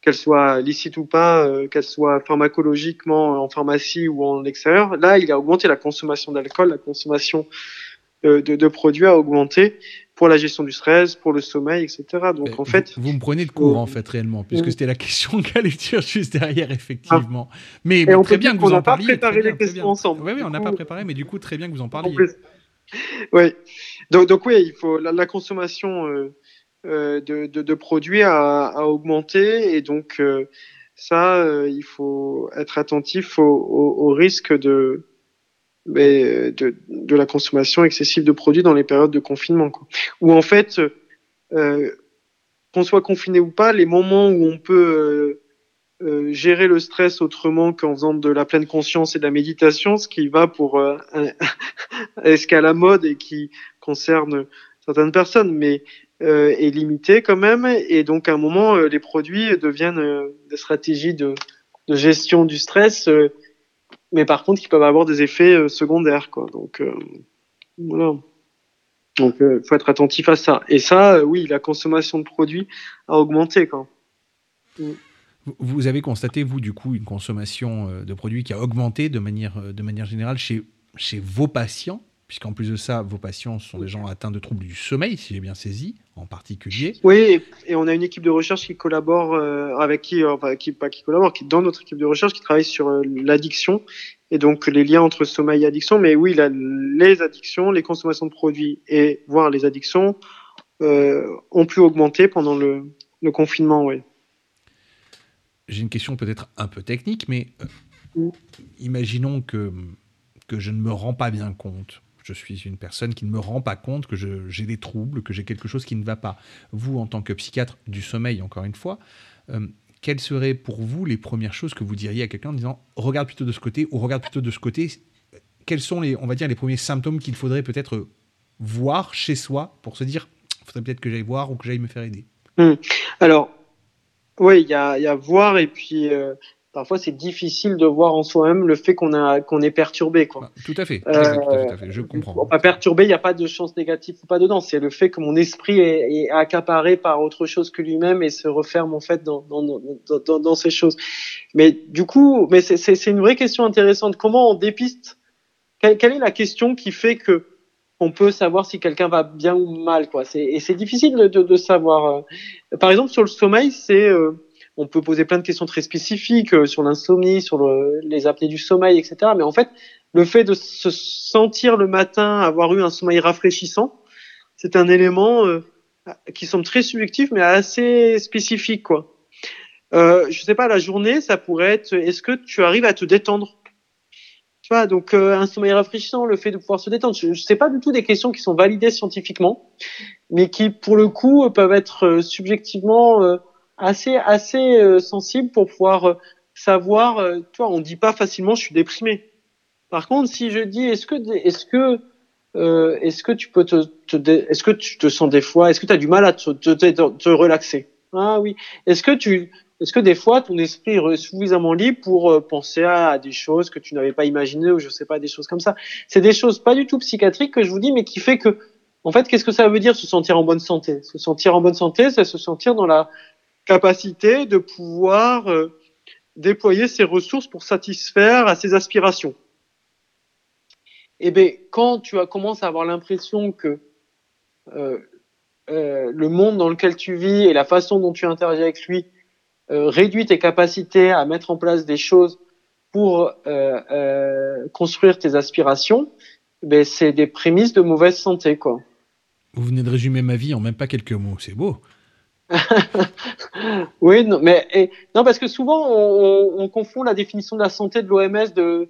qu'elles soient licites ou pas, euh, qu'elles soient pharmacologiquement en pharmacie ou en extérieur. Là, il a augmenté la consommation d'alcool, la consommation euh, de produits a augmenté pour la gestion du stress, pour le sommeil, etc. Donc, Mais en fait, vous, vous me prenez de court, euh, en fait, réellement, puisque euh, c'était la question qu'allait dire juste derrière, effectivement. Mais, Et mais on très bien que vous en n'a pas parliez. préparé les questions ensemble. Oui, on n'a pas préparé, mais du coup, très bien que vous en parliez. Oui. Donc, donc oui, il faut la, la consommation euh, euh, de, de, de produits a, a augmenté et donc ça, il faut être attentif au, au, au risque de, mais, de la consommation excessive de produits dans les périodes de confinement. Quoi. Où en fait, euh, qu'on soit confiné ou pas, les moments où on peut euh, euh, gérer le stress autrement qu'en faisant de la pleine conscience et de la méditation, ce qui va pour euh, un- est-ce qu'à la mode et qui concerne certaines personnes, mais euh, est limité quand même. Et donc à un moment, euh, les produits deviennent euh, des stratégies de, gestion du stress, euh, mais par contre, qui peuvent avoir des effets euh, secondaires. Quoi. Donc euh, voilà. Donc il faut être attentif à ça. Et ça, euh, oui, la consommation de produits a augmenté. Quoi. Vous- Vous avez constaté, vous, du coup, une consommation euh, de produits qui a augmenté de manière, euh, de manière générale chez, chez vos patients, puisqu'en plus de ça, vos patients sont des gens atteints de troubles du sommeil, si j'ai bien saisi, en particulier. Oui, et, on a une équipe de recherche qui collabore euh, avec qui, euh, enfin qui pas qui collabore, qui est dans notre équipe de recherche qui travaille sur euh, l'addiction et donc les liens entre sommeil et addiction. Mais oui, la- les addictions, les consommations de produits et voire les addictions euh, ont pu augmenter pendant le, le confinement. Oui. J'ai une question peut-être un peu technique, mais Mm. imaginons que, que je ne me rends pas bien compte. Je suis une personne qui ne me rend pas compte que j'ai des troubles, que j'ai quelque chose qui ne va pas. Vous, en tant que psychiatre du sommeil, encore une fois, euh, quelles seraient pour vous les premières choses que vous diriez à quelqu'un en disant regarde plutôt de ce côté ou regarde plutôt de ce côté Quels sont les, on va dire, les premiers symptômes qu'il faudrait peut-être voir chez soi pour se dire il faudrait peut-être que j'aille voir ou que j'aille me faire aider? Alors, oui, il y a, il y a voir et puis euh, parfois c'est difficile de voir en soi-même le fait qu'on a qu'on est perturbé quoi. Bah, Tout à fait. Tout Euh, à fait, tout à fait, tout à fait, Je comprends. Pas perturbé, il n'y a pas de chance négative ou pas dedans. C'est le fait que mon esprit est, est accaparé par autre chose que lui-même et se referme en fait dans, dans, dans, dans, dans ces choses. Mais du coup, mais c'est- une vraie question intéressante. Comment on dépiste? Quelle, quelle est la question qui fait que on peut savoir si quelqu'un va bien ou mal quoi? C'est et c'est difficile de, de, de savoir. euh. Par exemple, sur le sommeil, c'est euh, on peut poser plein de questions très spécifiques euh, sur l'insomnie, sur le- les apnées du sommeil, etc. Mais en fait, le fait de se sentir le matin avoir eu un sommeil rafraîchissant, c'est un élément euh, qui semble très subjectif, mais assez spécifique, quoi. Euh, je sais pas, la journée, ça pourrait être, est-ce que tu arrives à te détendre? Tu vois, donc euh, un sommeil rafraîchissant, le fait de pouvoir se détendre, je, je sais pas du tout des questions qui sont validées scientifiquement, mais qui, pour le coup, peuvent être euh, subjectivement euh, assez assez euh, sensibles pour pouvoir euh, savoir. euh, tu vois, on dit pas facilement, je suis déprimé. Par contre, si je dis, est-ce que, est-ce que, euh, est-ce que tu peux te, te est-ce que tu te sens des fois, est-ce que tu as du mal à te, te, te, relaxer? Ah oui. Est-ce que tu, est-ce que des fois ton esprit est suffisamment libre pour penser à, à des choses que tu n'avais pas imaginées ou je sais pas des choses comme ça? C'est des choses pas du tout psychiatriques que je vous dis, mais qui fait que, en fait, qu'est-ce que ça veut dire se sentir en bonne santé? Se sentir en bonne santé, c'est se sentir dans la capacité de pouvoir euh, déployer ses ressources pour satisfaire à ses aspirations. Eh bien, quand tu as commencé à avoir l'impression que euh, euh, le monde dans lequel tu vis et la façon dont tu interagis avec lui réduit tes capacités à mettre en place des choses pour construire tes aspirations, ben c'est des prémices de mauvaise santé, quoi. Vous venez de résumer ma vie en même pas quelques mots. C'est beau. Oui, non, mais et, non parce que souvent on, on, on confond la définition de la santé de l'OMS de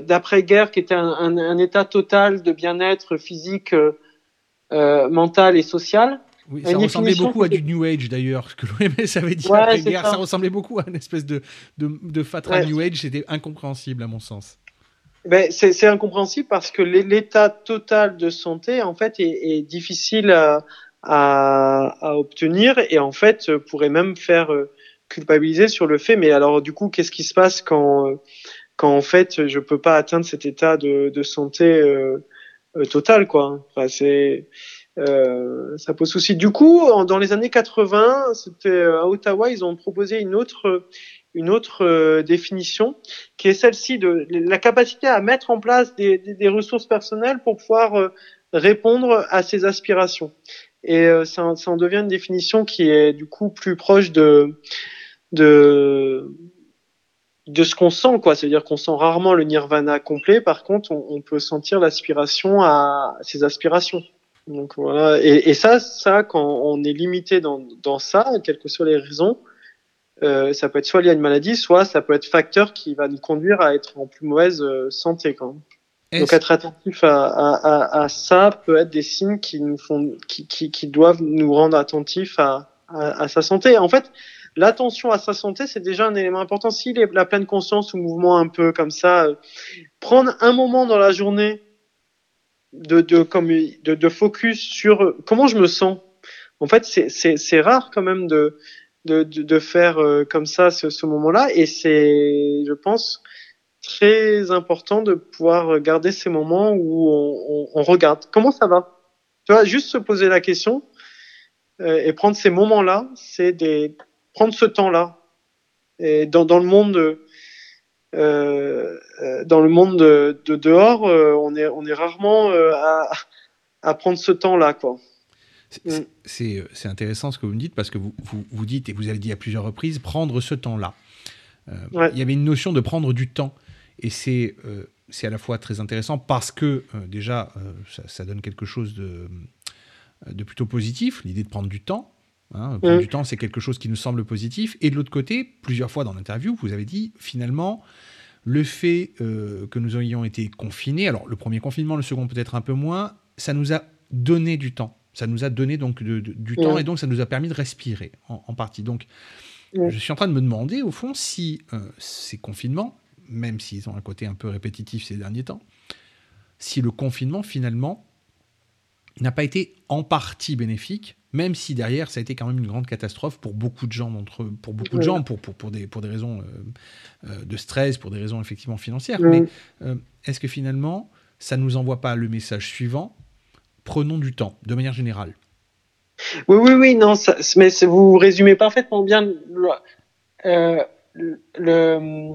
d'après-guerre qui était un, un, un état total de bien-être physique, euh, mental et social. Oui, ça ressemblait beaucoup à du New Age d'ailleurs, ce que l'OMS avait dit Ouais, après c'est guerre. ça. Ça. ressemblait beaucoup à une espèce de, de, de fatra Ouais. New Age. C'était incompréhensible à mon sens. Ben, c'est c'est incompréhensible parce que l'é- l'état total de santé en fait est, est difficile à, à, à obtenir et en fait euh, pourrait même faire euh, culpabiliser sur le fait. Mais alors du coup, qu'est-ce qui se passe quand euh, quand en fait je peux pas atteindre cet état de, de santé euh, euh, total quoi enfin, c'est euh, ça pose souci. Du coup, dans les années 80, c'était à Ottawa, ils ont proposé une autre une autre définition qui est celle-ci de la capacité à mettre en place des, des, des ressources personnelles pour pouvoir répondre à ses aspirations. Et euh, ça, ça en devient une définition qui est du coup plus proche de de de ce qu'on sent, quoi. C'est-à-dire qu'on sent rarement le nirvana complet. Par contre, on, peut sentir l'aspiration à ses aspirations. Donc voilà. Et, et ça, ça, quand on est limité dans, dans ça, quelles que soient les raisons, euh, ça peut être soit lié à une maladie, soit ça peut être facteur qui va nous conduire à être en plus mauvaise euh, santé. Quand. Donc être attentif à, ça peut être des signes qui nous font, qui, doivent nous rendre attentifs à, sa santé. En fait, l'attention à sa santé, c'est déjà un élément important. Est la pleine conscience ou mouvement un peu comme ça, euh, prendre un moment dans la journée de, focus sur comment je me sens. En fait, c'est- rare quand même de faire euh, comme ça ce, ce moment-là. Et c'est, je pense, très important de pouvoir garder ces moments où on, on, on regarde comment ça va? Tu vois, juste se poser la question euh, et prendre ces moments-là, c'est des prendre ce temps-là. Et dans, dans le monde, euh, euh, dans le monde de, de dehors, on est on est rarement à, à prendre ce temps-là, quoi. C'est- intéressant ce que vous me dites parce que vous, vous, vous dites, et vous avez dit à plusieurs reprises, prendre ce temps-là. Euh, Ouais. Il y avait une notion de prendre du temps. Et c'est euh, c'est à la fois très intéressant parce que, euh, déjà, euh, ça, ça donne quelque chose de, de plutôt positif, l'idée de prendre du temps. hein. prendre Mm. du temps, c'est quelque chose qui nous semble positif. Et de l'autre côté, plusieurs fois dans l'interview, vous avez dit, finalement, le fait euh, que nous ayons été confinés, alors le premier confinement, le second peut-être un peu moins, ça nous a donné du temps. Ça nous a donné donc de- de- du temps Ouais. et donc ça nous a permis de respirer en, en partie. Donc, Ouais. je suis en train de me demander au fond si ces confinements, même s'ils ont un côté un peu répétitif ces derniers temps, si le confinement finalement n'a pas été en partie bénéfique même si derrière ça a été quand même une grande catastrophe pour beaucoup de gens d'entre pour beaucoup de gens pour, pour, pour des pour des raisons euh, euh, de stress pour des raisons effectivement financières. Mais euh, est-ce que finalement ça nous envoie pas le message suivant? Prenons du temps de manière générale. Oui, oui, oui, non, ça, mais vous résumez parfaitement bien le, euh, le-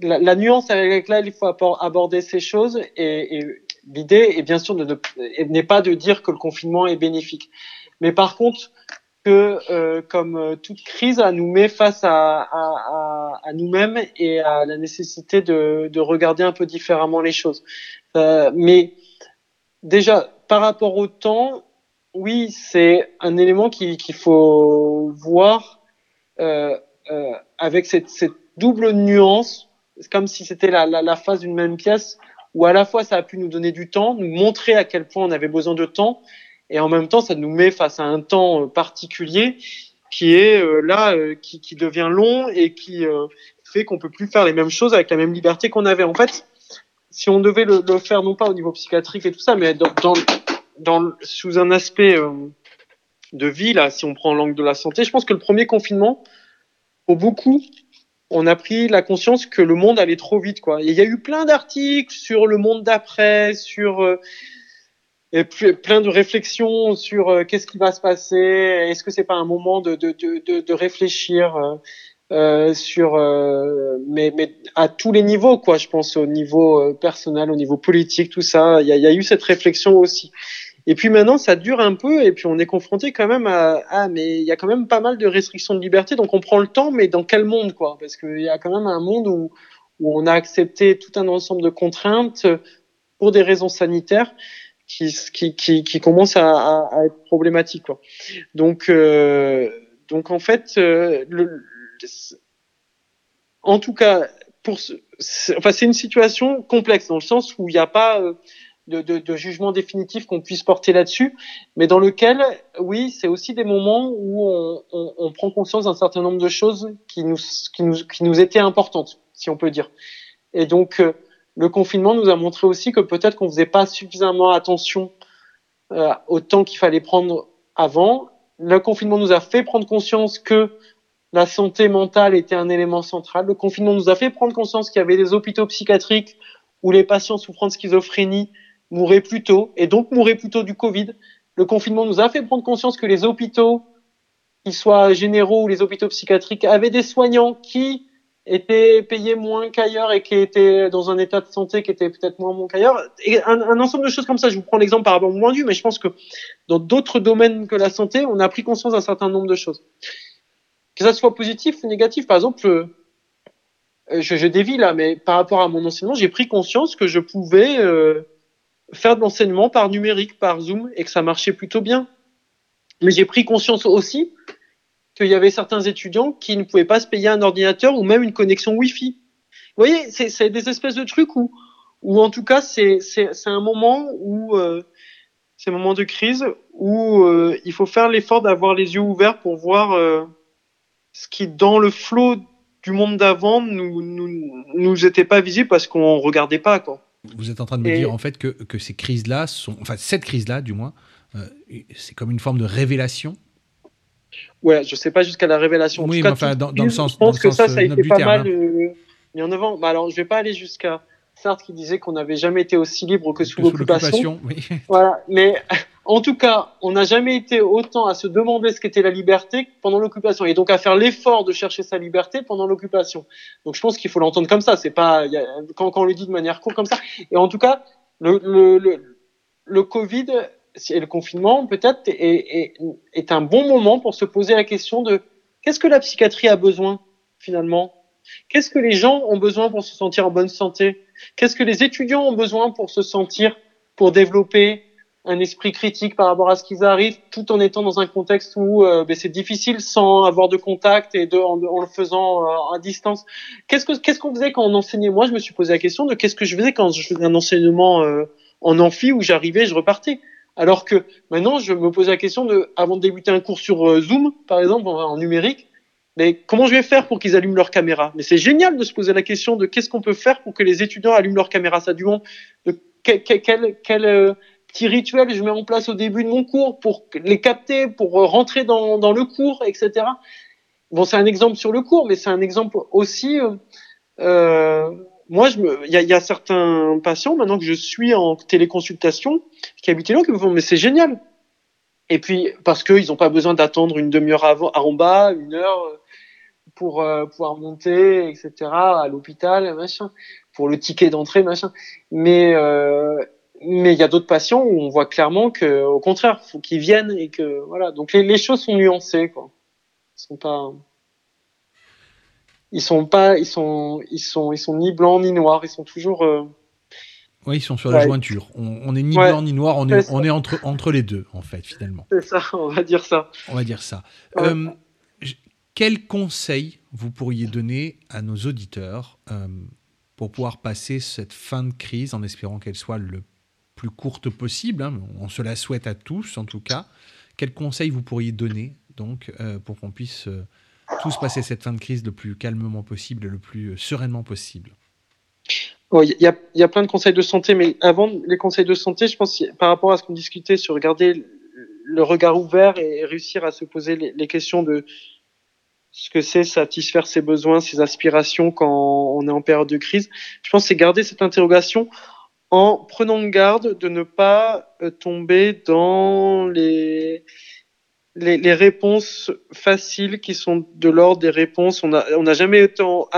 la, nuance avec laquelle il faut aborder ces choses et, et l'idée est bien sûr de, n'est pas de dire que le confinement est bénéfique, mais par contre que euh, comme euh, toute crise, elle nous met face à, nous-mêmes et à la nécessité de, de regarder un peu différemment les choses. Euh, mais déjà, par rapport au temps, oui, c'est un élément qui- qu'il faut voir avec cette double nuance, c'est comme si c'était la, la, la face d'une même pièce, où à la fois ça a pu nous donner du temps, nous montrer à quel point on avait besoin de temps, et en même temps ça nous met face à un temps euh, particulier qui est euh, là, euh, qui, qui devient long et qui fait qu'on peut plus faire les mêmes choses avec la même liberté qu'on avait. En fait, si on devait le, le faire non pas au niveau psychiatrique et tout ça, mais dans, dans, dans sous un aspect de vie là, si on prend l'angle de la santé, je pense que le premier confinement, pour beaucoup, on a pris la conscience que le monde allait trop vite quoi. Il y a eu plein d'articles sur le monde d'après, sur euh, plein de réflexions sur euh, qu'est-ce qui va se passer, est-ce que c'est pas un moment de de de de, réfléchir euh, sur mais mais à tous les niveaux quoi. Je pense au niveau personnel, au niveau politique, tout ça. Il y a eu cette réflexion aussi. Et puis maintenant, ça dure un peu, et puis on est confronté quand même à ah mais il y a quand même pas mal de restrictions de liberté, donc on prend le temps, mais dans quel monde quoi? Parce qu'il y a quand même un monde où où on a accepté tout un ensemble de contraintes pour des raisons sanitaires qui qui qui, qui commencent à, à, à être problématiques quoi. Donc euh, donc en fait euh, le, en tout cas pour ce, enfin c'est une situation complexe dans le sens où il n'y a pas euh, de, de, de jugement définitif qu'on puisse porter là-dessus, mais dans lequel, oui, c'est aussi des moments où on, on, on prend conscience d'un certain nombre de choses qui nous, qui, nous, qui nous étaient importantes, si on peut dire. Et donc, euh, le confinement nous a montré aussi que peut-être qu'on faisait pas suffisamment attention euh, au temps qu'il fallait prendre avant. Le confinement nous a fait prendre conscience que la santé mentale était un élément central. Le confinement nous a fait prendre conscience qu'il y avait des hôpitaux psychiatriques où les patients souffrant de schizophrénie mouraient plus tôt et donc mouraient plus tôt du Covid. Le confinement nous a fait prendre conscience que les hôpitaux, qu'ils soient généraux ou les hôpitaux psychiatriques, avaient des soignants qui étaient payés moins qu'ailleurs et qui étaient dans un état de santé qui était peut-être moins bon qu'ailleurs. Un ensemble de choses comme ça. Je vous prends l'exemple par rapport au moins du, mais je pense que dans d'autres domaines que la santé, on a pris conscience d'un certain nombre de choses. Que ça soit positif ou négatif, par exemple, euh, je, je dévie là, mais par rapport à mon enseignement, j'ai pris conscience que je pouvais euh, faire de l'enseignement par numérique, par Zoom, et que ça marchait plutôt bien. Mais j'ai pris conscience aussi qu'il y avait certains étudiants qui ne pouvaient pas se payer un ordinateur ou même une connexion Wi-Fi. Vous voyez, c'est des espèces de trucs où, où en tout cas, c'est un moment où euh, c'est un moment de crise où euh, il faut faire l'effort d'avoir les yeux ouverts pour voir euh, ce qui, dans le flot du monde d'avant, nous, nous nous était pas visible parce qu'on regardait pas quoi. Vous êtes en train de me Et- dire en fait que, que ces crises-là sont, enfin cette crise-là du moins, euh, c'est comme une forme de révélation? Ouais, je sais pas jusqu'à la révélation. En Oui, tout cas, mais enfin, dans- dans le sens- Je pense que ça, sens, ça a euh, été pas terme, mal hein. euh, en avant. Bah, alors, je vais pas aller jusqu'à Sartre qui disait qu'on n'avait jamais été aussi libre que sous l'occupation, oui. Voilà, mais en tout cas, on n'a jamais été autant à se demander ce qu'était la liberté pendant l'occupation, et donc à faire l'effort de chercher sa liberté pendant l'occupation. Donc je pense qu'il faut l'entendre comme ça. C'est pas quand, on le dit de manière courte comme ça. Et en tout cas, le Covid et le confinement peut-être est un bon moment pour se poser la question de qu'est-ce que la psychiatrie a besoin finalement? Qu'est-ce que les gens ont besoin pour se sentir en bonne santé? Qu'est-ce que les étudiants ont besoin pour se sentir, pour développer un esprit critique par rapport à ce qu'ils arrivent, tout en étant dans un contexte où euh, ben, c'est difficile sans avoir de contact et de, en, en le faisant euh, à distance. Qu'est-ce que qu'est-ce qu'on faisait quand on enseignait? Moi, je me suis posé la question de qu'est-ce que je faisais quand je faisais un enseignement euh, en amphi où j'arrivais, je repartais. Alors que maintenant, je me pose la question de, avant de débuter un cours sur euh, Zoom, par exemple, en, numérique, mais comment je vais faire pour qu'ils allument leur caméra? Mais c'est génial de se poser la question de qu'est-ce qu'on peut faire pour que les étudiants allument leur caméra. Ça demande de quel, quel, quel, quel, euh, petits rituels que je mets en place au début de mon cours pour les capter, pour euh, rentrer dans, dans le cours, etc. Bon, c'est un exemple sur le cours, mais c'est un exemple aussi. euh, euh, moi, il y a, y a certains patients maintenant que je suis en téléconsultation qui habitent là qui me font mais c'est génial. Et puis parce qu'ils n'ont pas besoin d'attendre une demi-heure avant, en bas, une heure euh, pour euh, pouvoir monter, etc. à l'hôpital, machin, pour le ticket d'entrée, machin. Mais euh, mais il y a d'autres patients où on voit clairement que au contraire, faut qu'ils viennent et que voilà. Donc les, les choses sont nuancées, quoi. Ils sont pas ils sont pas ils sont ils sont ils sont ni blancs ni noirs ils sont toujours euh, Oui, ils sont sur la jointure. On, on est ni Ouais. blanc ni noir, on est, on est entre, entre les deux, en fait, finalement. c'est ça on va dire ça On va dire ça. Ouais. Euh, quel conseil vous pourriez donner à nos auditeurs euh, pour pouvoir passer cette fin de crise en espérant qu'elle soit le plus courte possible hein, On se la souhaite à tous, en tout cas. Quel conseil vous pourriez donner donc euh, pour qu'on puisse euh, tous passer cette fin de crise le plus calmement possible, le plus euh, sereinement possible? Oh, Il y, a, plein de conseils de santé, mais avant les conseils de santé, je pense par rapport à ce qu'on discutait sur garder le- regard ouvert et réussir à se poser les, les questions de ce que c'est satisfaire ses besoins, ses aspirations quand on est en période de crise. Je pense c'est garder cette interrogation en prenant garde de ne pas euh, tomber dans les, les, les réponses faciles qui sont de l'ordre des réponses. On n'a on n'a jamais autant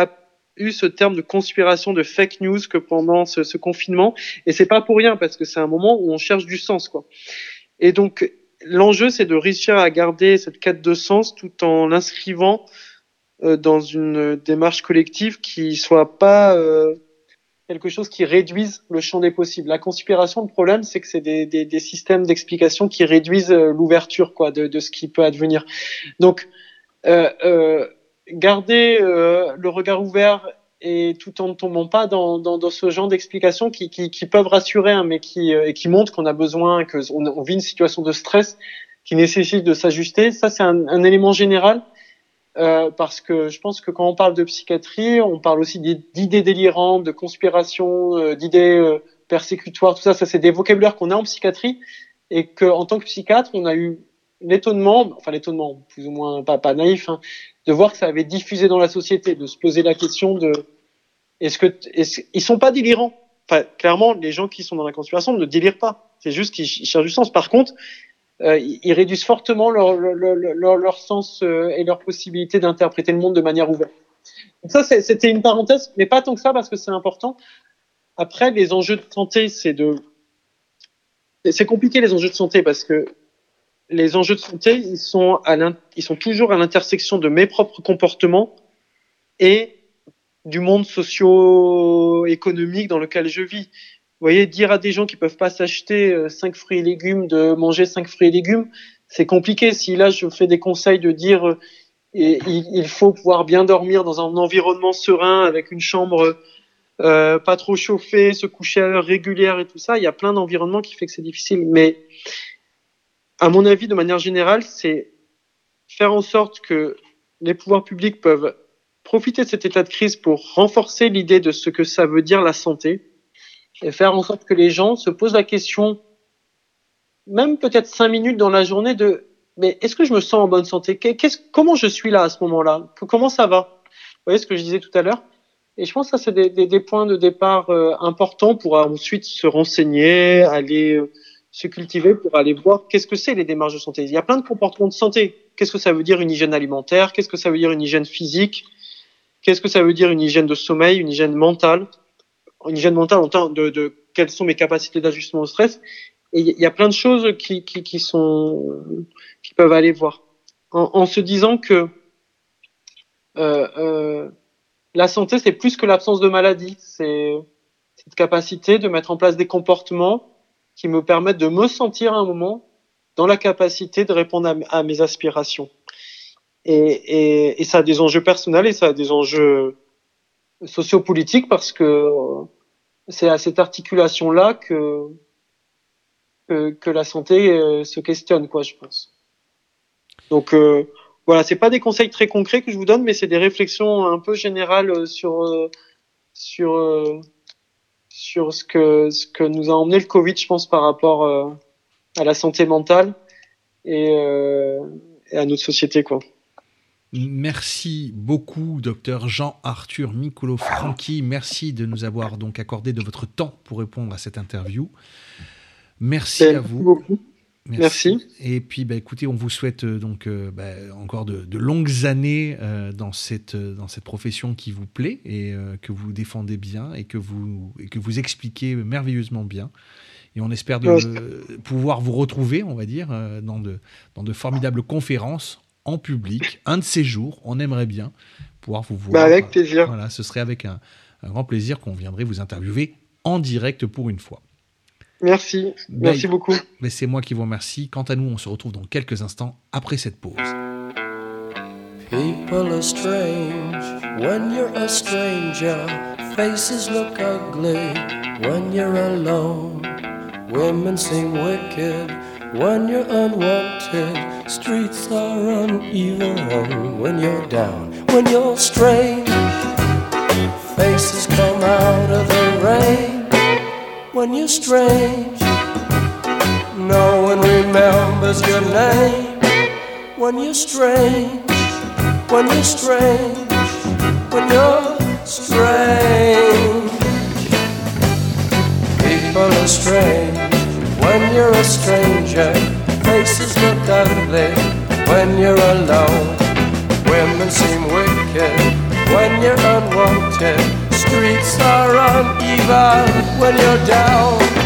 eu ce terme de conspiration, de fake news que pendant ce, ce confinement. Et c'est pas pour rien parce que c'est un moment où on cherche du sens, quoi. Et donc, l'enjeu, c'est de réussir à garder cette quête de sens tout en l'inscrivant euh, dans une démarche collective qui soit pas euh, quelque chose qui réduise le champ des possibles. La conspiration, le problème, c'est que c'est des, des, des systèmes d'explication qui réduisent euh, l'ouverture, quoi, de, de ce qui peut advenir. Donc, euh, euh, garder euh, le regard ouvert et tout en ne tombant pas dans, dans, dans ce genre d'explications qui, qui, qui peuvent rassurer, hein, mais qui, euh, et qui montrent qu'on a besoin, que on, on vit une situation de stress qui nécessite de s'ajuster. Ça, c'est un, un élément général. Euh, parce que je pense que quand on parle de psychiatrie, on parle aussi d'i- d'idées délirantes, de conspiration, euh, d'idées euh, persécutoires, tout ça, ça c'est des vocabulaires qu'on a en psychiatrie et que en tant que psychiatre, on a eu l'étonnement, enfin l'étonnement, plus ou moins pas, naïf, hein, de voir que ça avait diffusé dans la société, de se poser la question de est-ce que est-ce, ils sont pas délirants? Enfin, clairement, les gens qui sont dans la conspiration ne délirent pas. C'est juste qu'ils ch- ils cherchent du sens. Par contre, euh, ils réduisent fortement leur, leur, leur, leur- sens euh, et leur possibilité d'interpréter le monde de manière ouverte. Donc ça, c'était une parenthèse, mais pas tant que ça parce que c'est important. Après, les enjeux de santé, c'est de, c'est- compliqué les enjeux de santé parce que les enjeux de santé, ils sont à ils sont toujours à l'intersection de mes propres comportements et du monde socio-économique dans lequel je vis. Vous voyez, dire à des gens qui peuvent pas s'acheter euh, cinq fruits et légumes de manger cinq fruits et légumes, c'est compliqué. Si là je fais des conseils de dire euh, il faut pouvoir bien dormir dans un environnement serein avec une chambre euh, pas trop chauffée, se coucher à l'heure régulière et tout ça, il y a plein d'environnements qui fait que c'est difficile. Mais à mon avis, de manière générale, c'est faire en sorte que les pouvoirs publics peuvent profiter de cet état de crise pour renforcer l'idée de ce que ça veut dire la santé et faire en sorte que les gens se posent la question, même peut-être cinq minutes dans la journée, de mais est-ce que je me sens en bonne santé? Comment je suis là à ce moment-là? Comment ça va? Vous voyez ce que je disais tout à l'heure? Et je pense que ça, c'est des points de départ euh, importants pour ensuite se renseigner, aller euh, se cultiver, pour aller voir qu'est-ce que c'est les démarches de santé. Il y a plein de comportements de santé. Qu'est-ce que ça veut dire une hygiène alimentaire? Qu'est-ce que ça veut dire une hygiène physique? Qu'est-ce que ça veut dire une hygiène de sommeil, une hygiène mentale? Une hygiène mentale en termes de, de quelles sont mes capacités d'ajustement au stress. Et il y a plein de choses qui, qui, qui sont qui peuvent aller voir. En, en se disant que euh, euh, la santé c'est plus que l'absence de maladie, c'est cette capacité de mettre en place des comportements qui me permettent de me sentir à un moment dans la capacité de répondre à, à mes aspirations. Et, et, et, ça a des enjeux personnels et ça a des enjeux sociopolitiques parce que c'est à cette articulation-là que, que, la santé euh, se questionne, quoi, je pense. Donc euh, voilà, c'est pas des conseils très concrets que je vous donne, mais c'est des réflexions un peu générales sur euh, sur sur ce que, ce que nous a emmené le Covid, je pense, par rapport euh, à la santé mentale et, euh, et à notre société, quoi. Merci beaucoup, docteur Jean-Arthur Micolo Franchi. Merci de nous avoir donc accordé de votre temps pour répondre à cette interview. Merci à vous. beaucoup. Merci. Et puis, bah, écoutez, on vous souhaite euh, donc euh, bah, encore de, de longues années euh, dans, cette, dans cette profession qui vous plaît et que vous défendez bien et que vous, et que vous expliquez merveilleusement bien. Et on espère de, pouvoir vous retrouver, on va dire, dans de, dans de formidables conférences en public. Un de ces jours, on aimerait bien pouvoir vous voir. Bah, avec plaisir. Voilà, ce serait avec un, un grand plaisir qu'on viendrait vous interviewer en direct pour une fois. Merci. Merci beaucoup. Mais c'est moi qui vous remercie. Quant à nous, on se retrouve dans quelques instants après cette pause. People are strange when you're a stranger. Faces look ugly when you're alone. Women seem wicked when you're unwanted. Streets are uneven when you're down. When you're strange, faces come out of the rain. When you're strange, no one remembers your name. When you're strange when you're strange, when you're strange. People are strange when you're a stranger. Faces look ugly when you're alone. Women seem wicked when you're unwanted. Streets are uneven when you're down.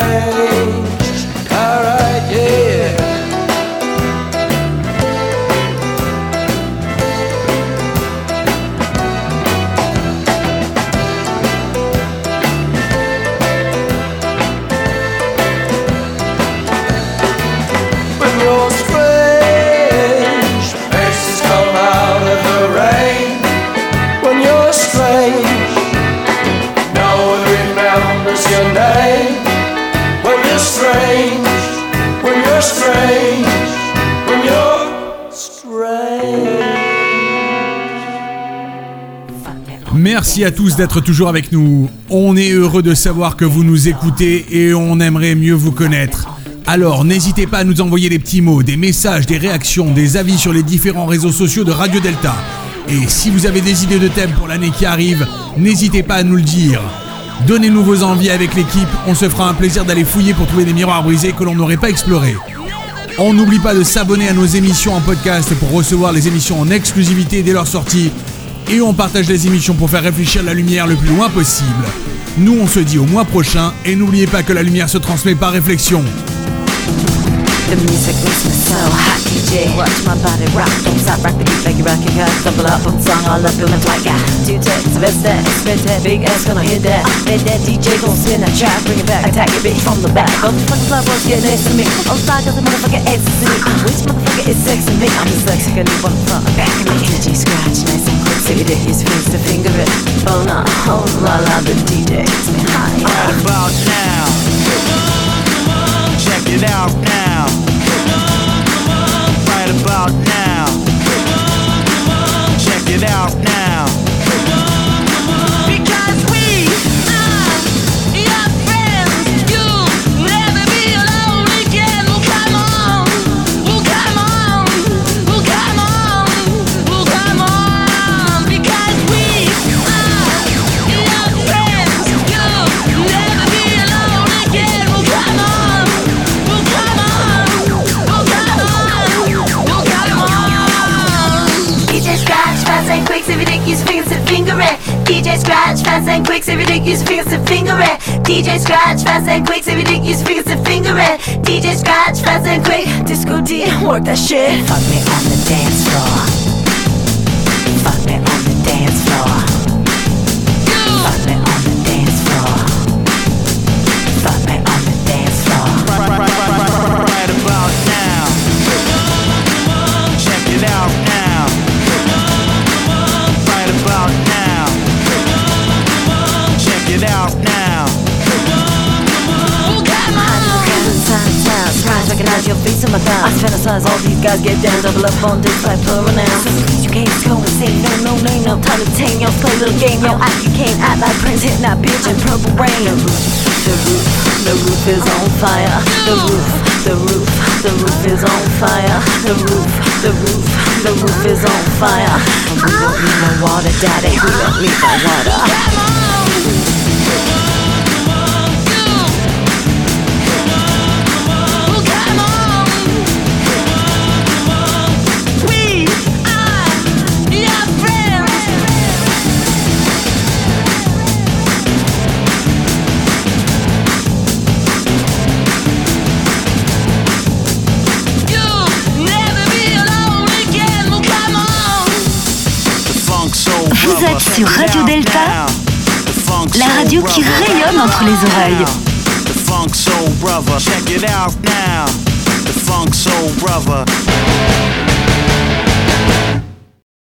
Merci à tous d'être toujours avec nous. On est heureux de savoir que vous nous écoutez et on aimerait mieux vous connaître. Alors n'hésitez pas à nous envoyer des petits mots, des messages, des réactions, des avis sur les différents réseaux sociaux de Radio Delta. Et si vous avez des idées de thèmes pour l'année qui arrive, n'hésitez pas à nous le dire. Donnez-nous vos envies avec l'équipe, on se fera un plaisir d'aller fouiller pour trouver des miroirs brisés que l'on n'aurait pas explorés. On n'oublie pas de s'abonner à nos émissions en podcast pour recevoir les émissions en exclusivité dès leur sortie. Et on partage les émissions pour faire réfléchir la lumière le plus loin possible. Nous on se dit au mois prochain et n'oubliez pas que la lumière se transmet par réflexion. DJ. Watch my body rock, don't stop rocking it like you rock your car. Double up on song, all up feeling like I two takes, best that, spit that, big ass gonna hit that. Bet that DJ gon' spin that track, bring it back, attack your bitch from the back. Both the fucking club boys get next to me. All side cause the motherfucker ecstasy. Which motherfucker is sexing me? I'm just sexy, cause you wanna fuck back in me. DJ scratch, nice and quick, so you did his fingers to finger it. Oh no, oh la la, the DJ gets me high. Right about now. Check it out now. About now. Check it out now. DJ Scratch, fast and quick, if you use fingers to finger it. DJ Scratch, fast and quick, if you use fingers to finger it. DJ Scratch, fast and quick, Disco D, work that shit. Fuck me on the dance floor. Thighs. All these guys get down, double up on this like plural nouns. So please, you can't go insane. No, no, no, no time to tame. Yo, play little game. Yo, act, you can't act like Prince hitting that bitch in purple rain. The roof, the roof, the roof is on fire. The roof, the roof, the roof is on fire. The roof, the roof, the roof is on fire. And we don't need no water, daddy. We don't need no water. Sur Radio Delta, la radio qui rayonne entre les oreilles.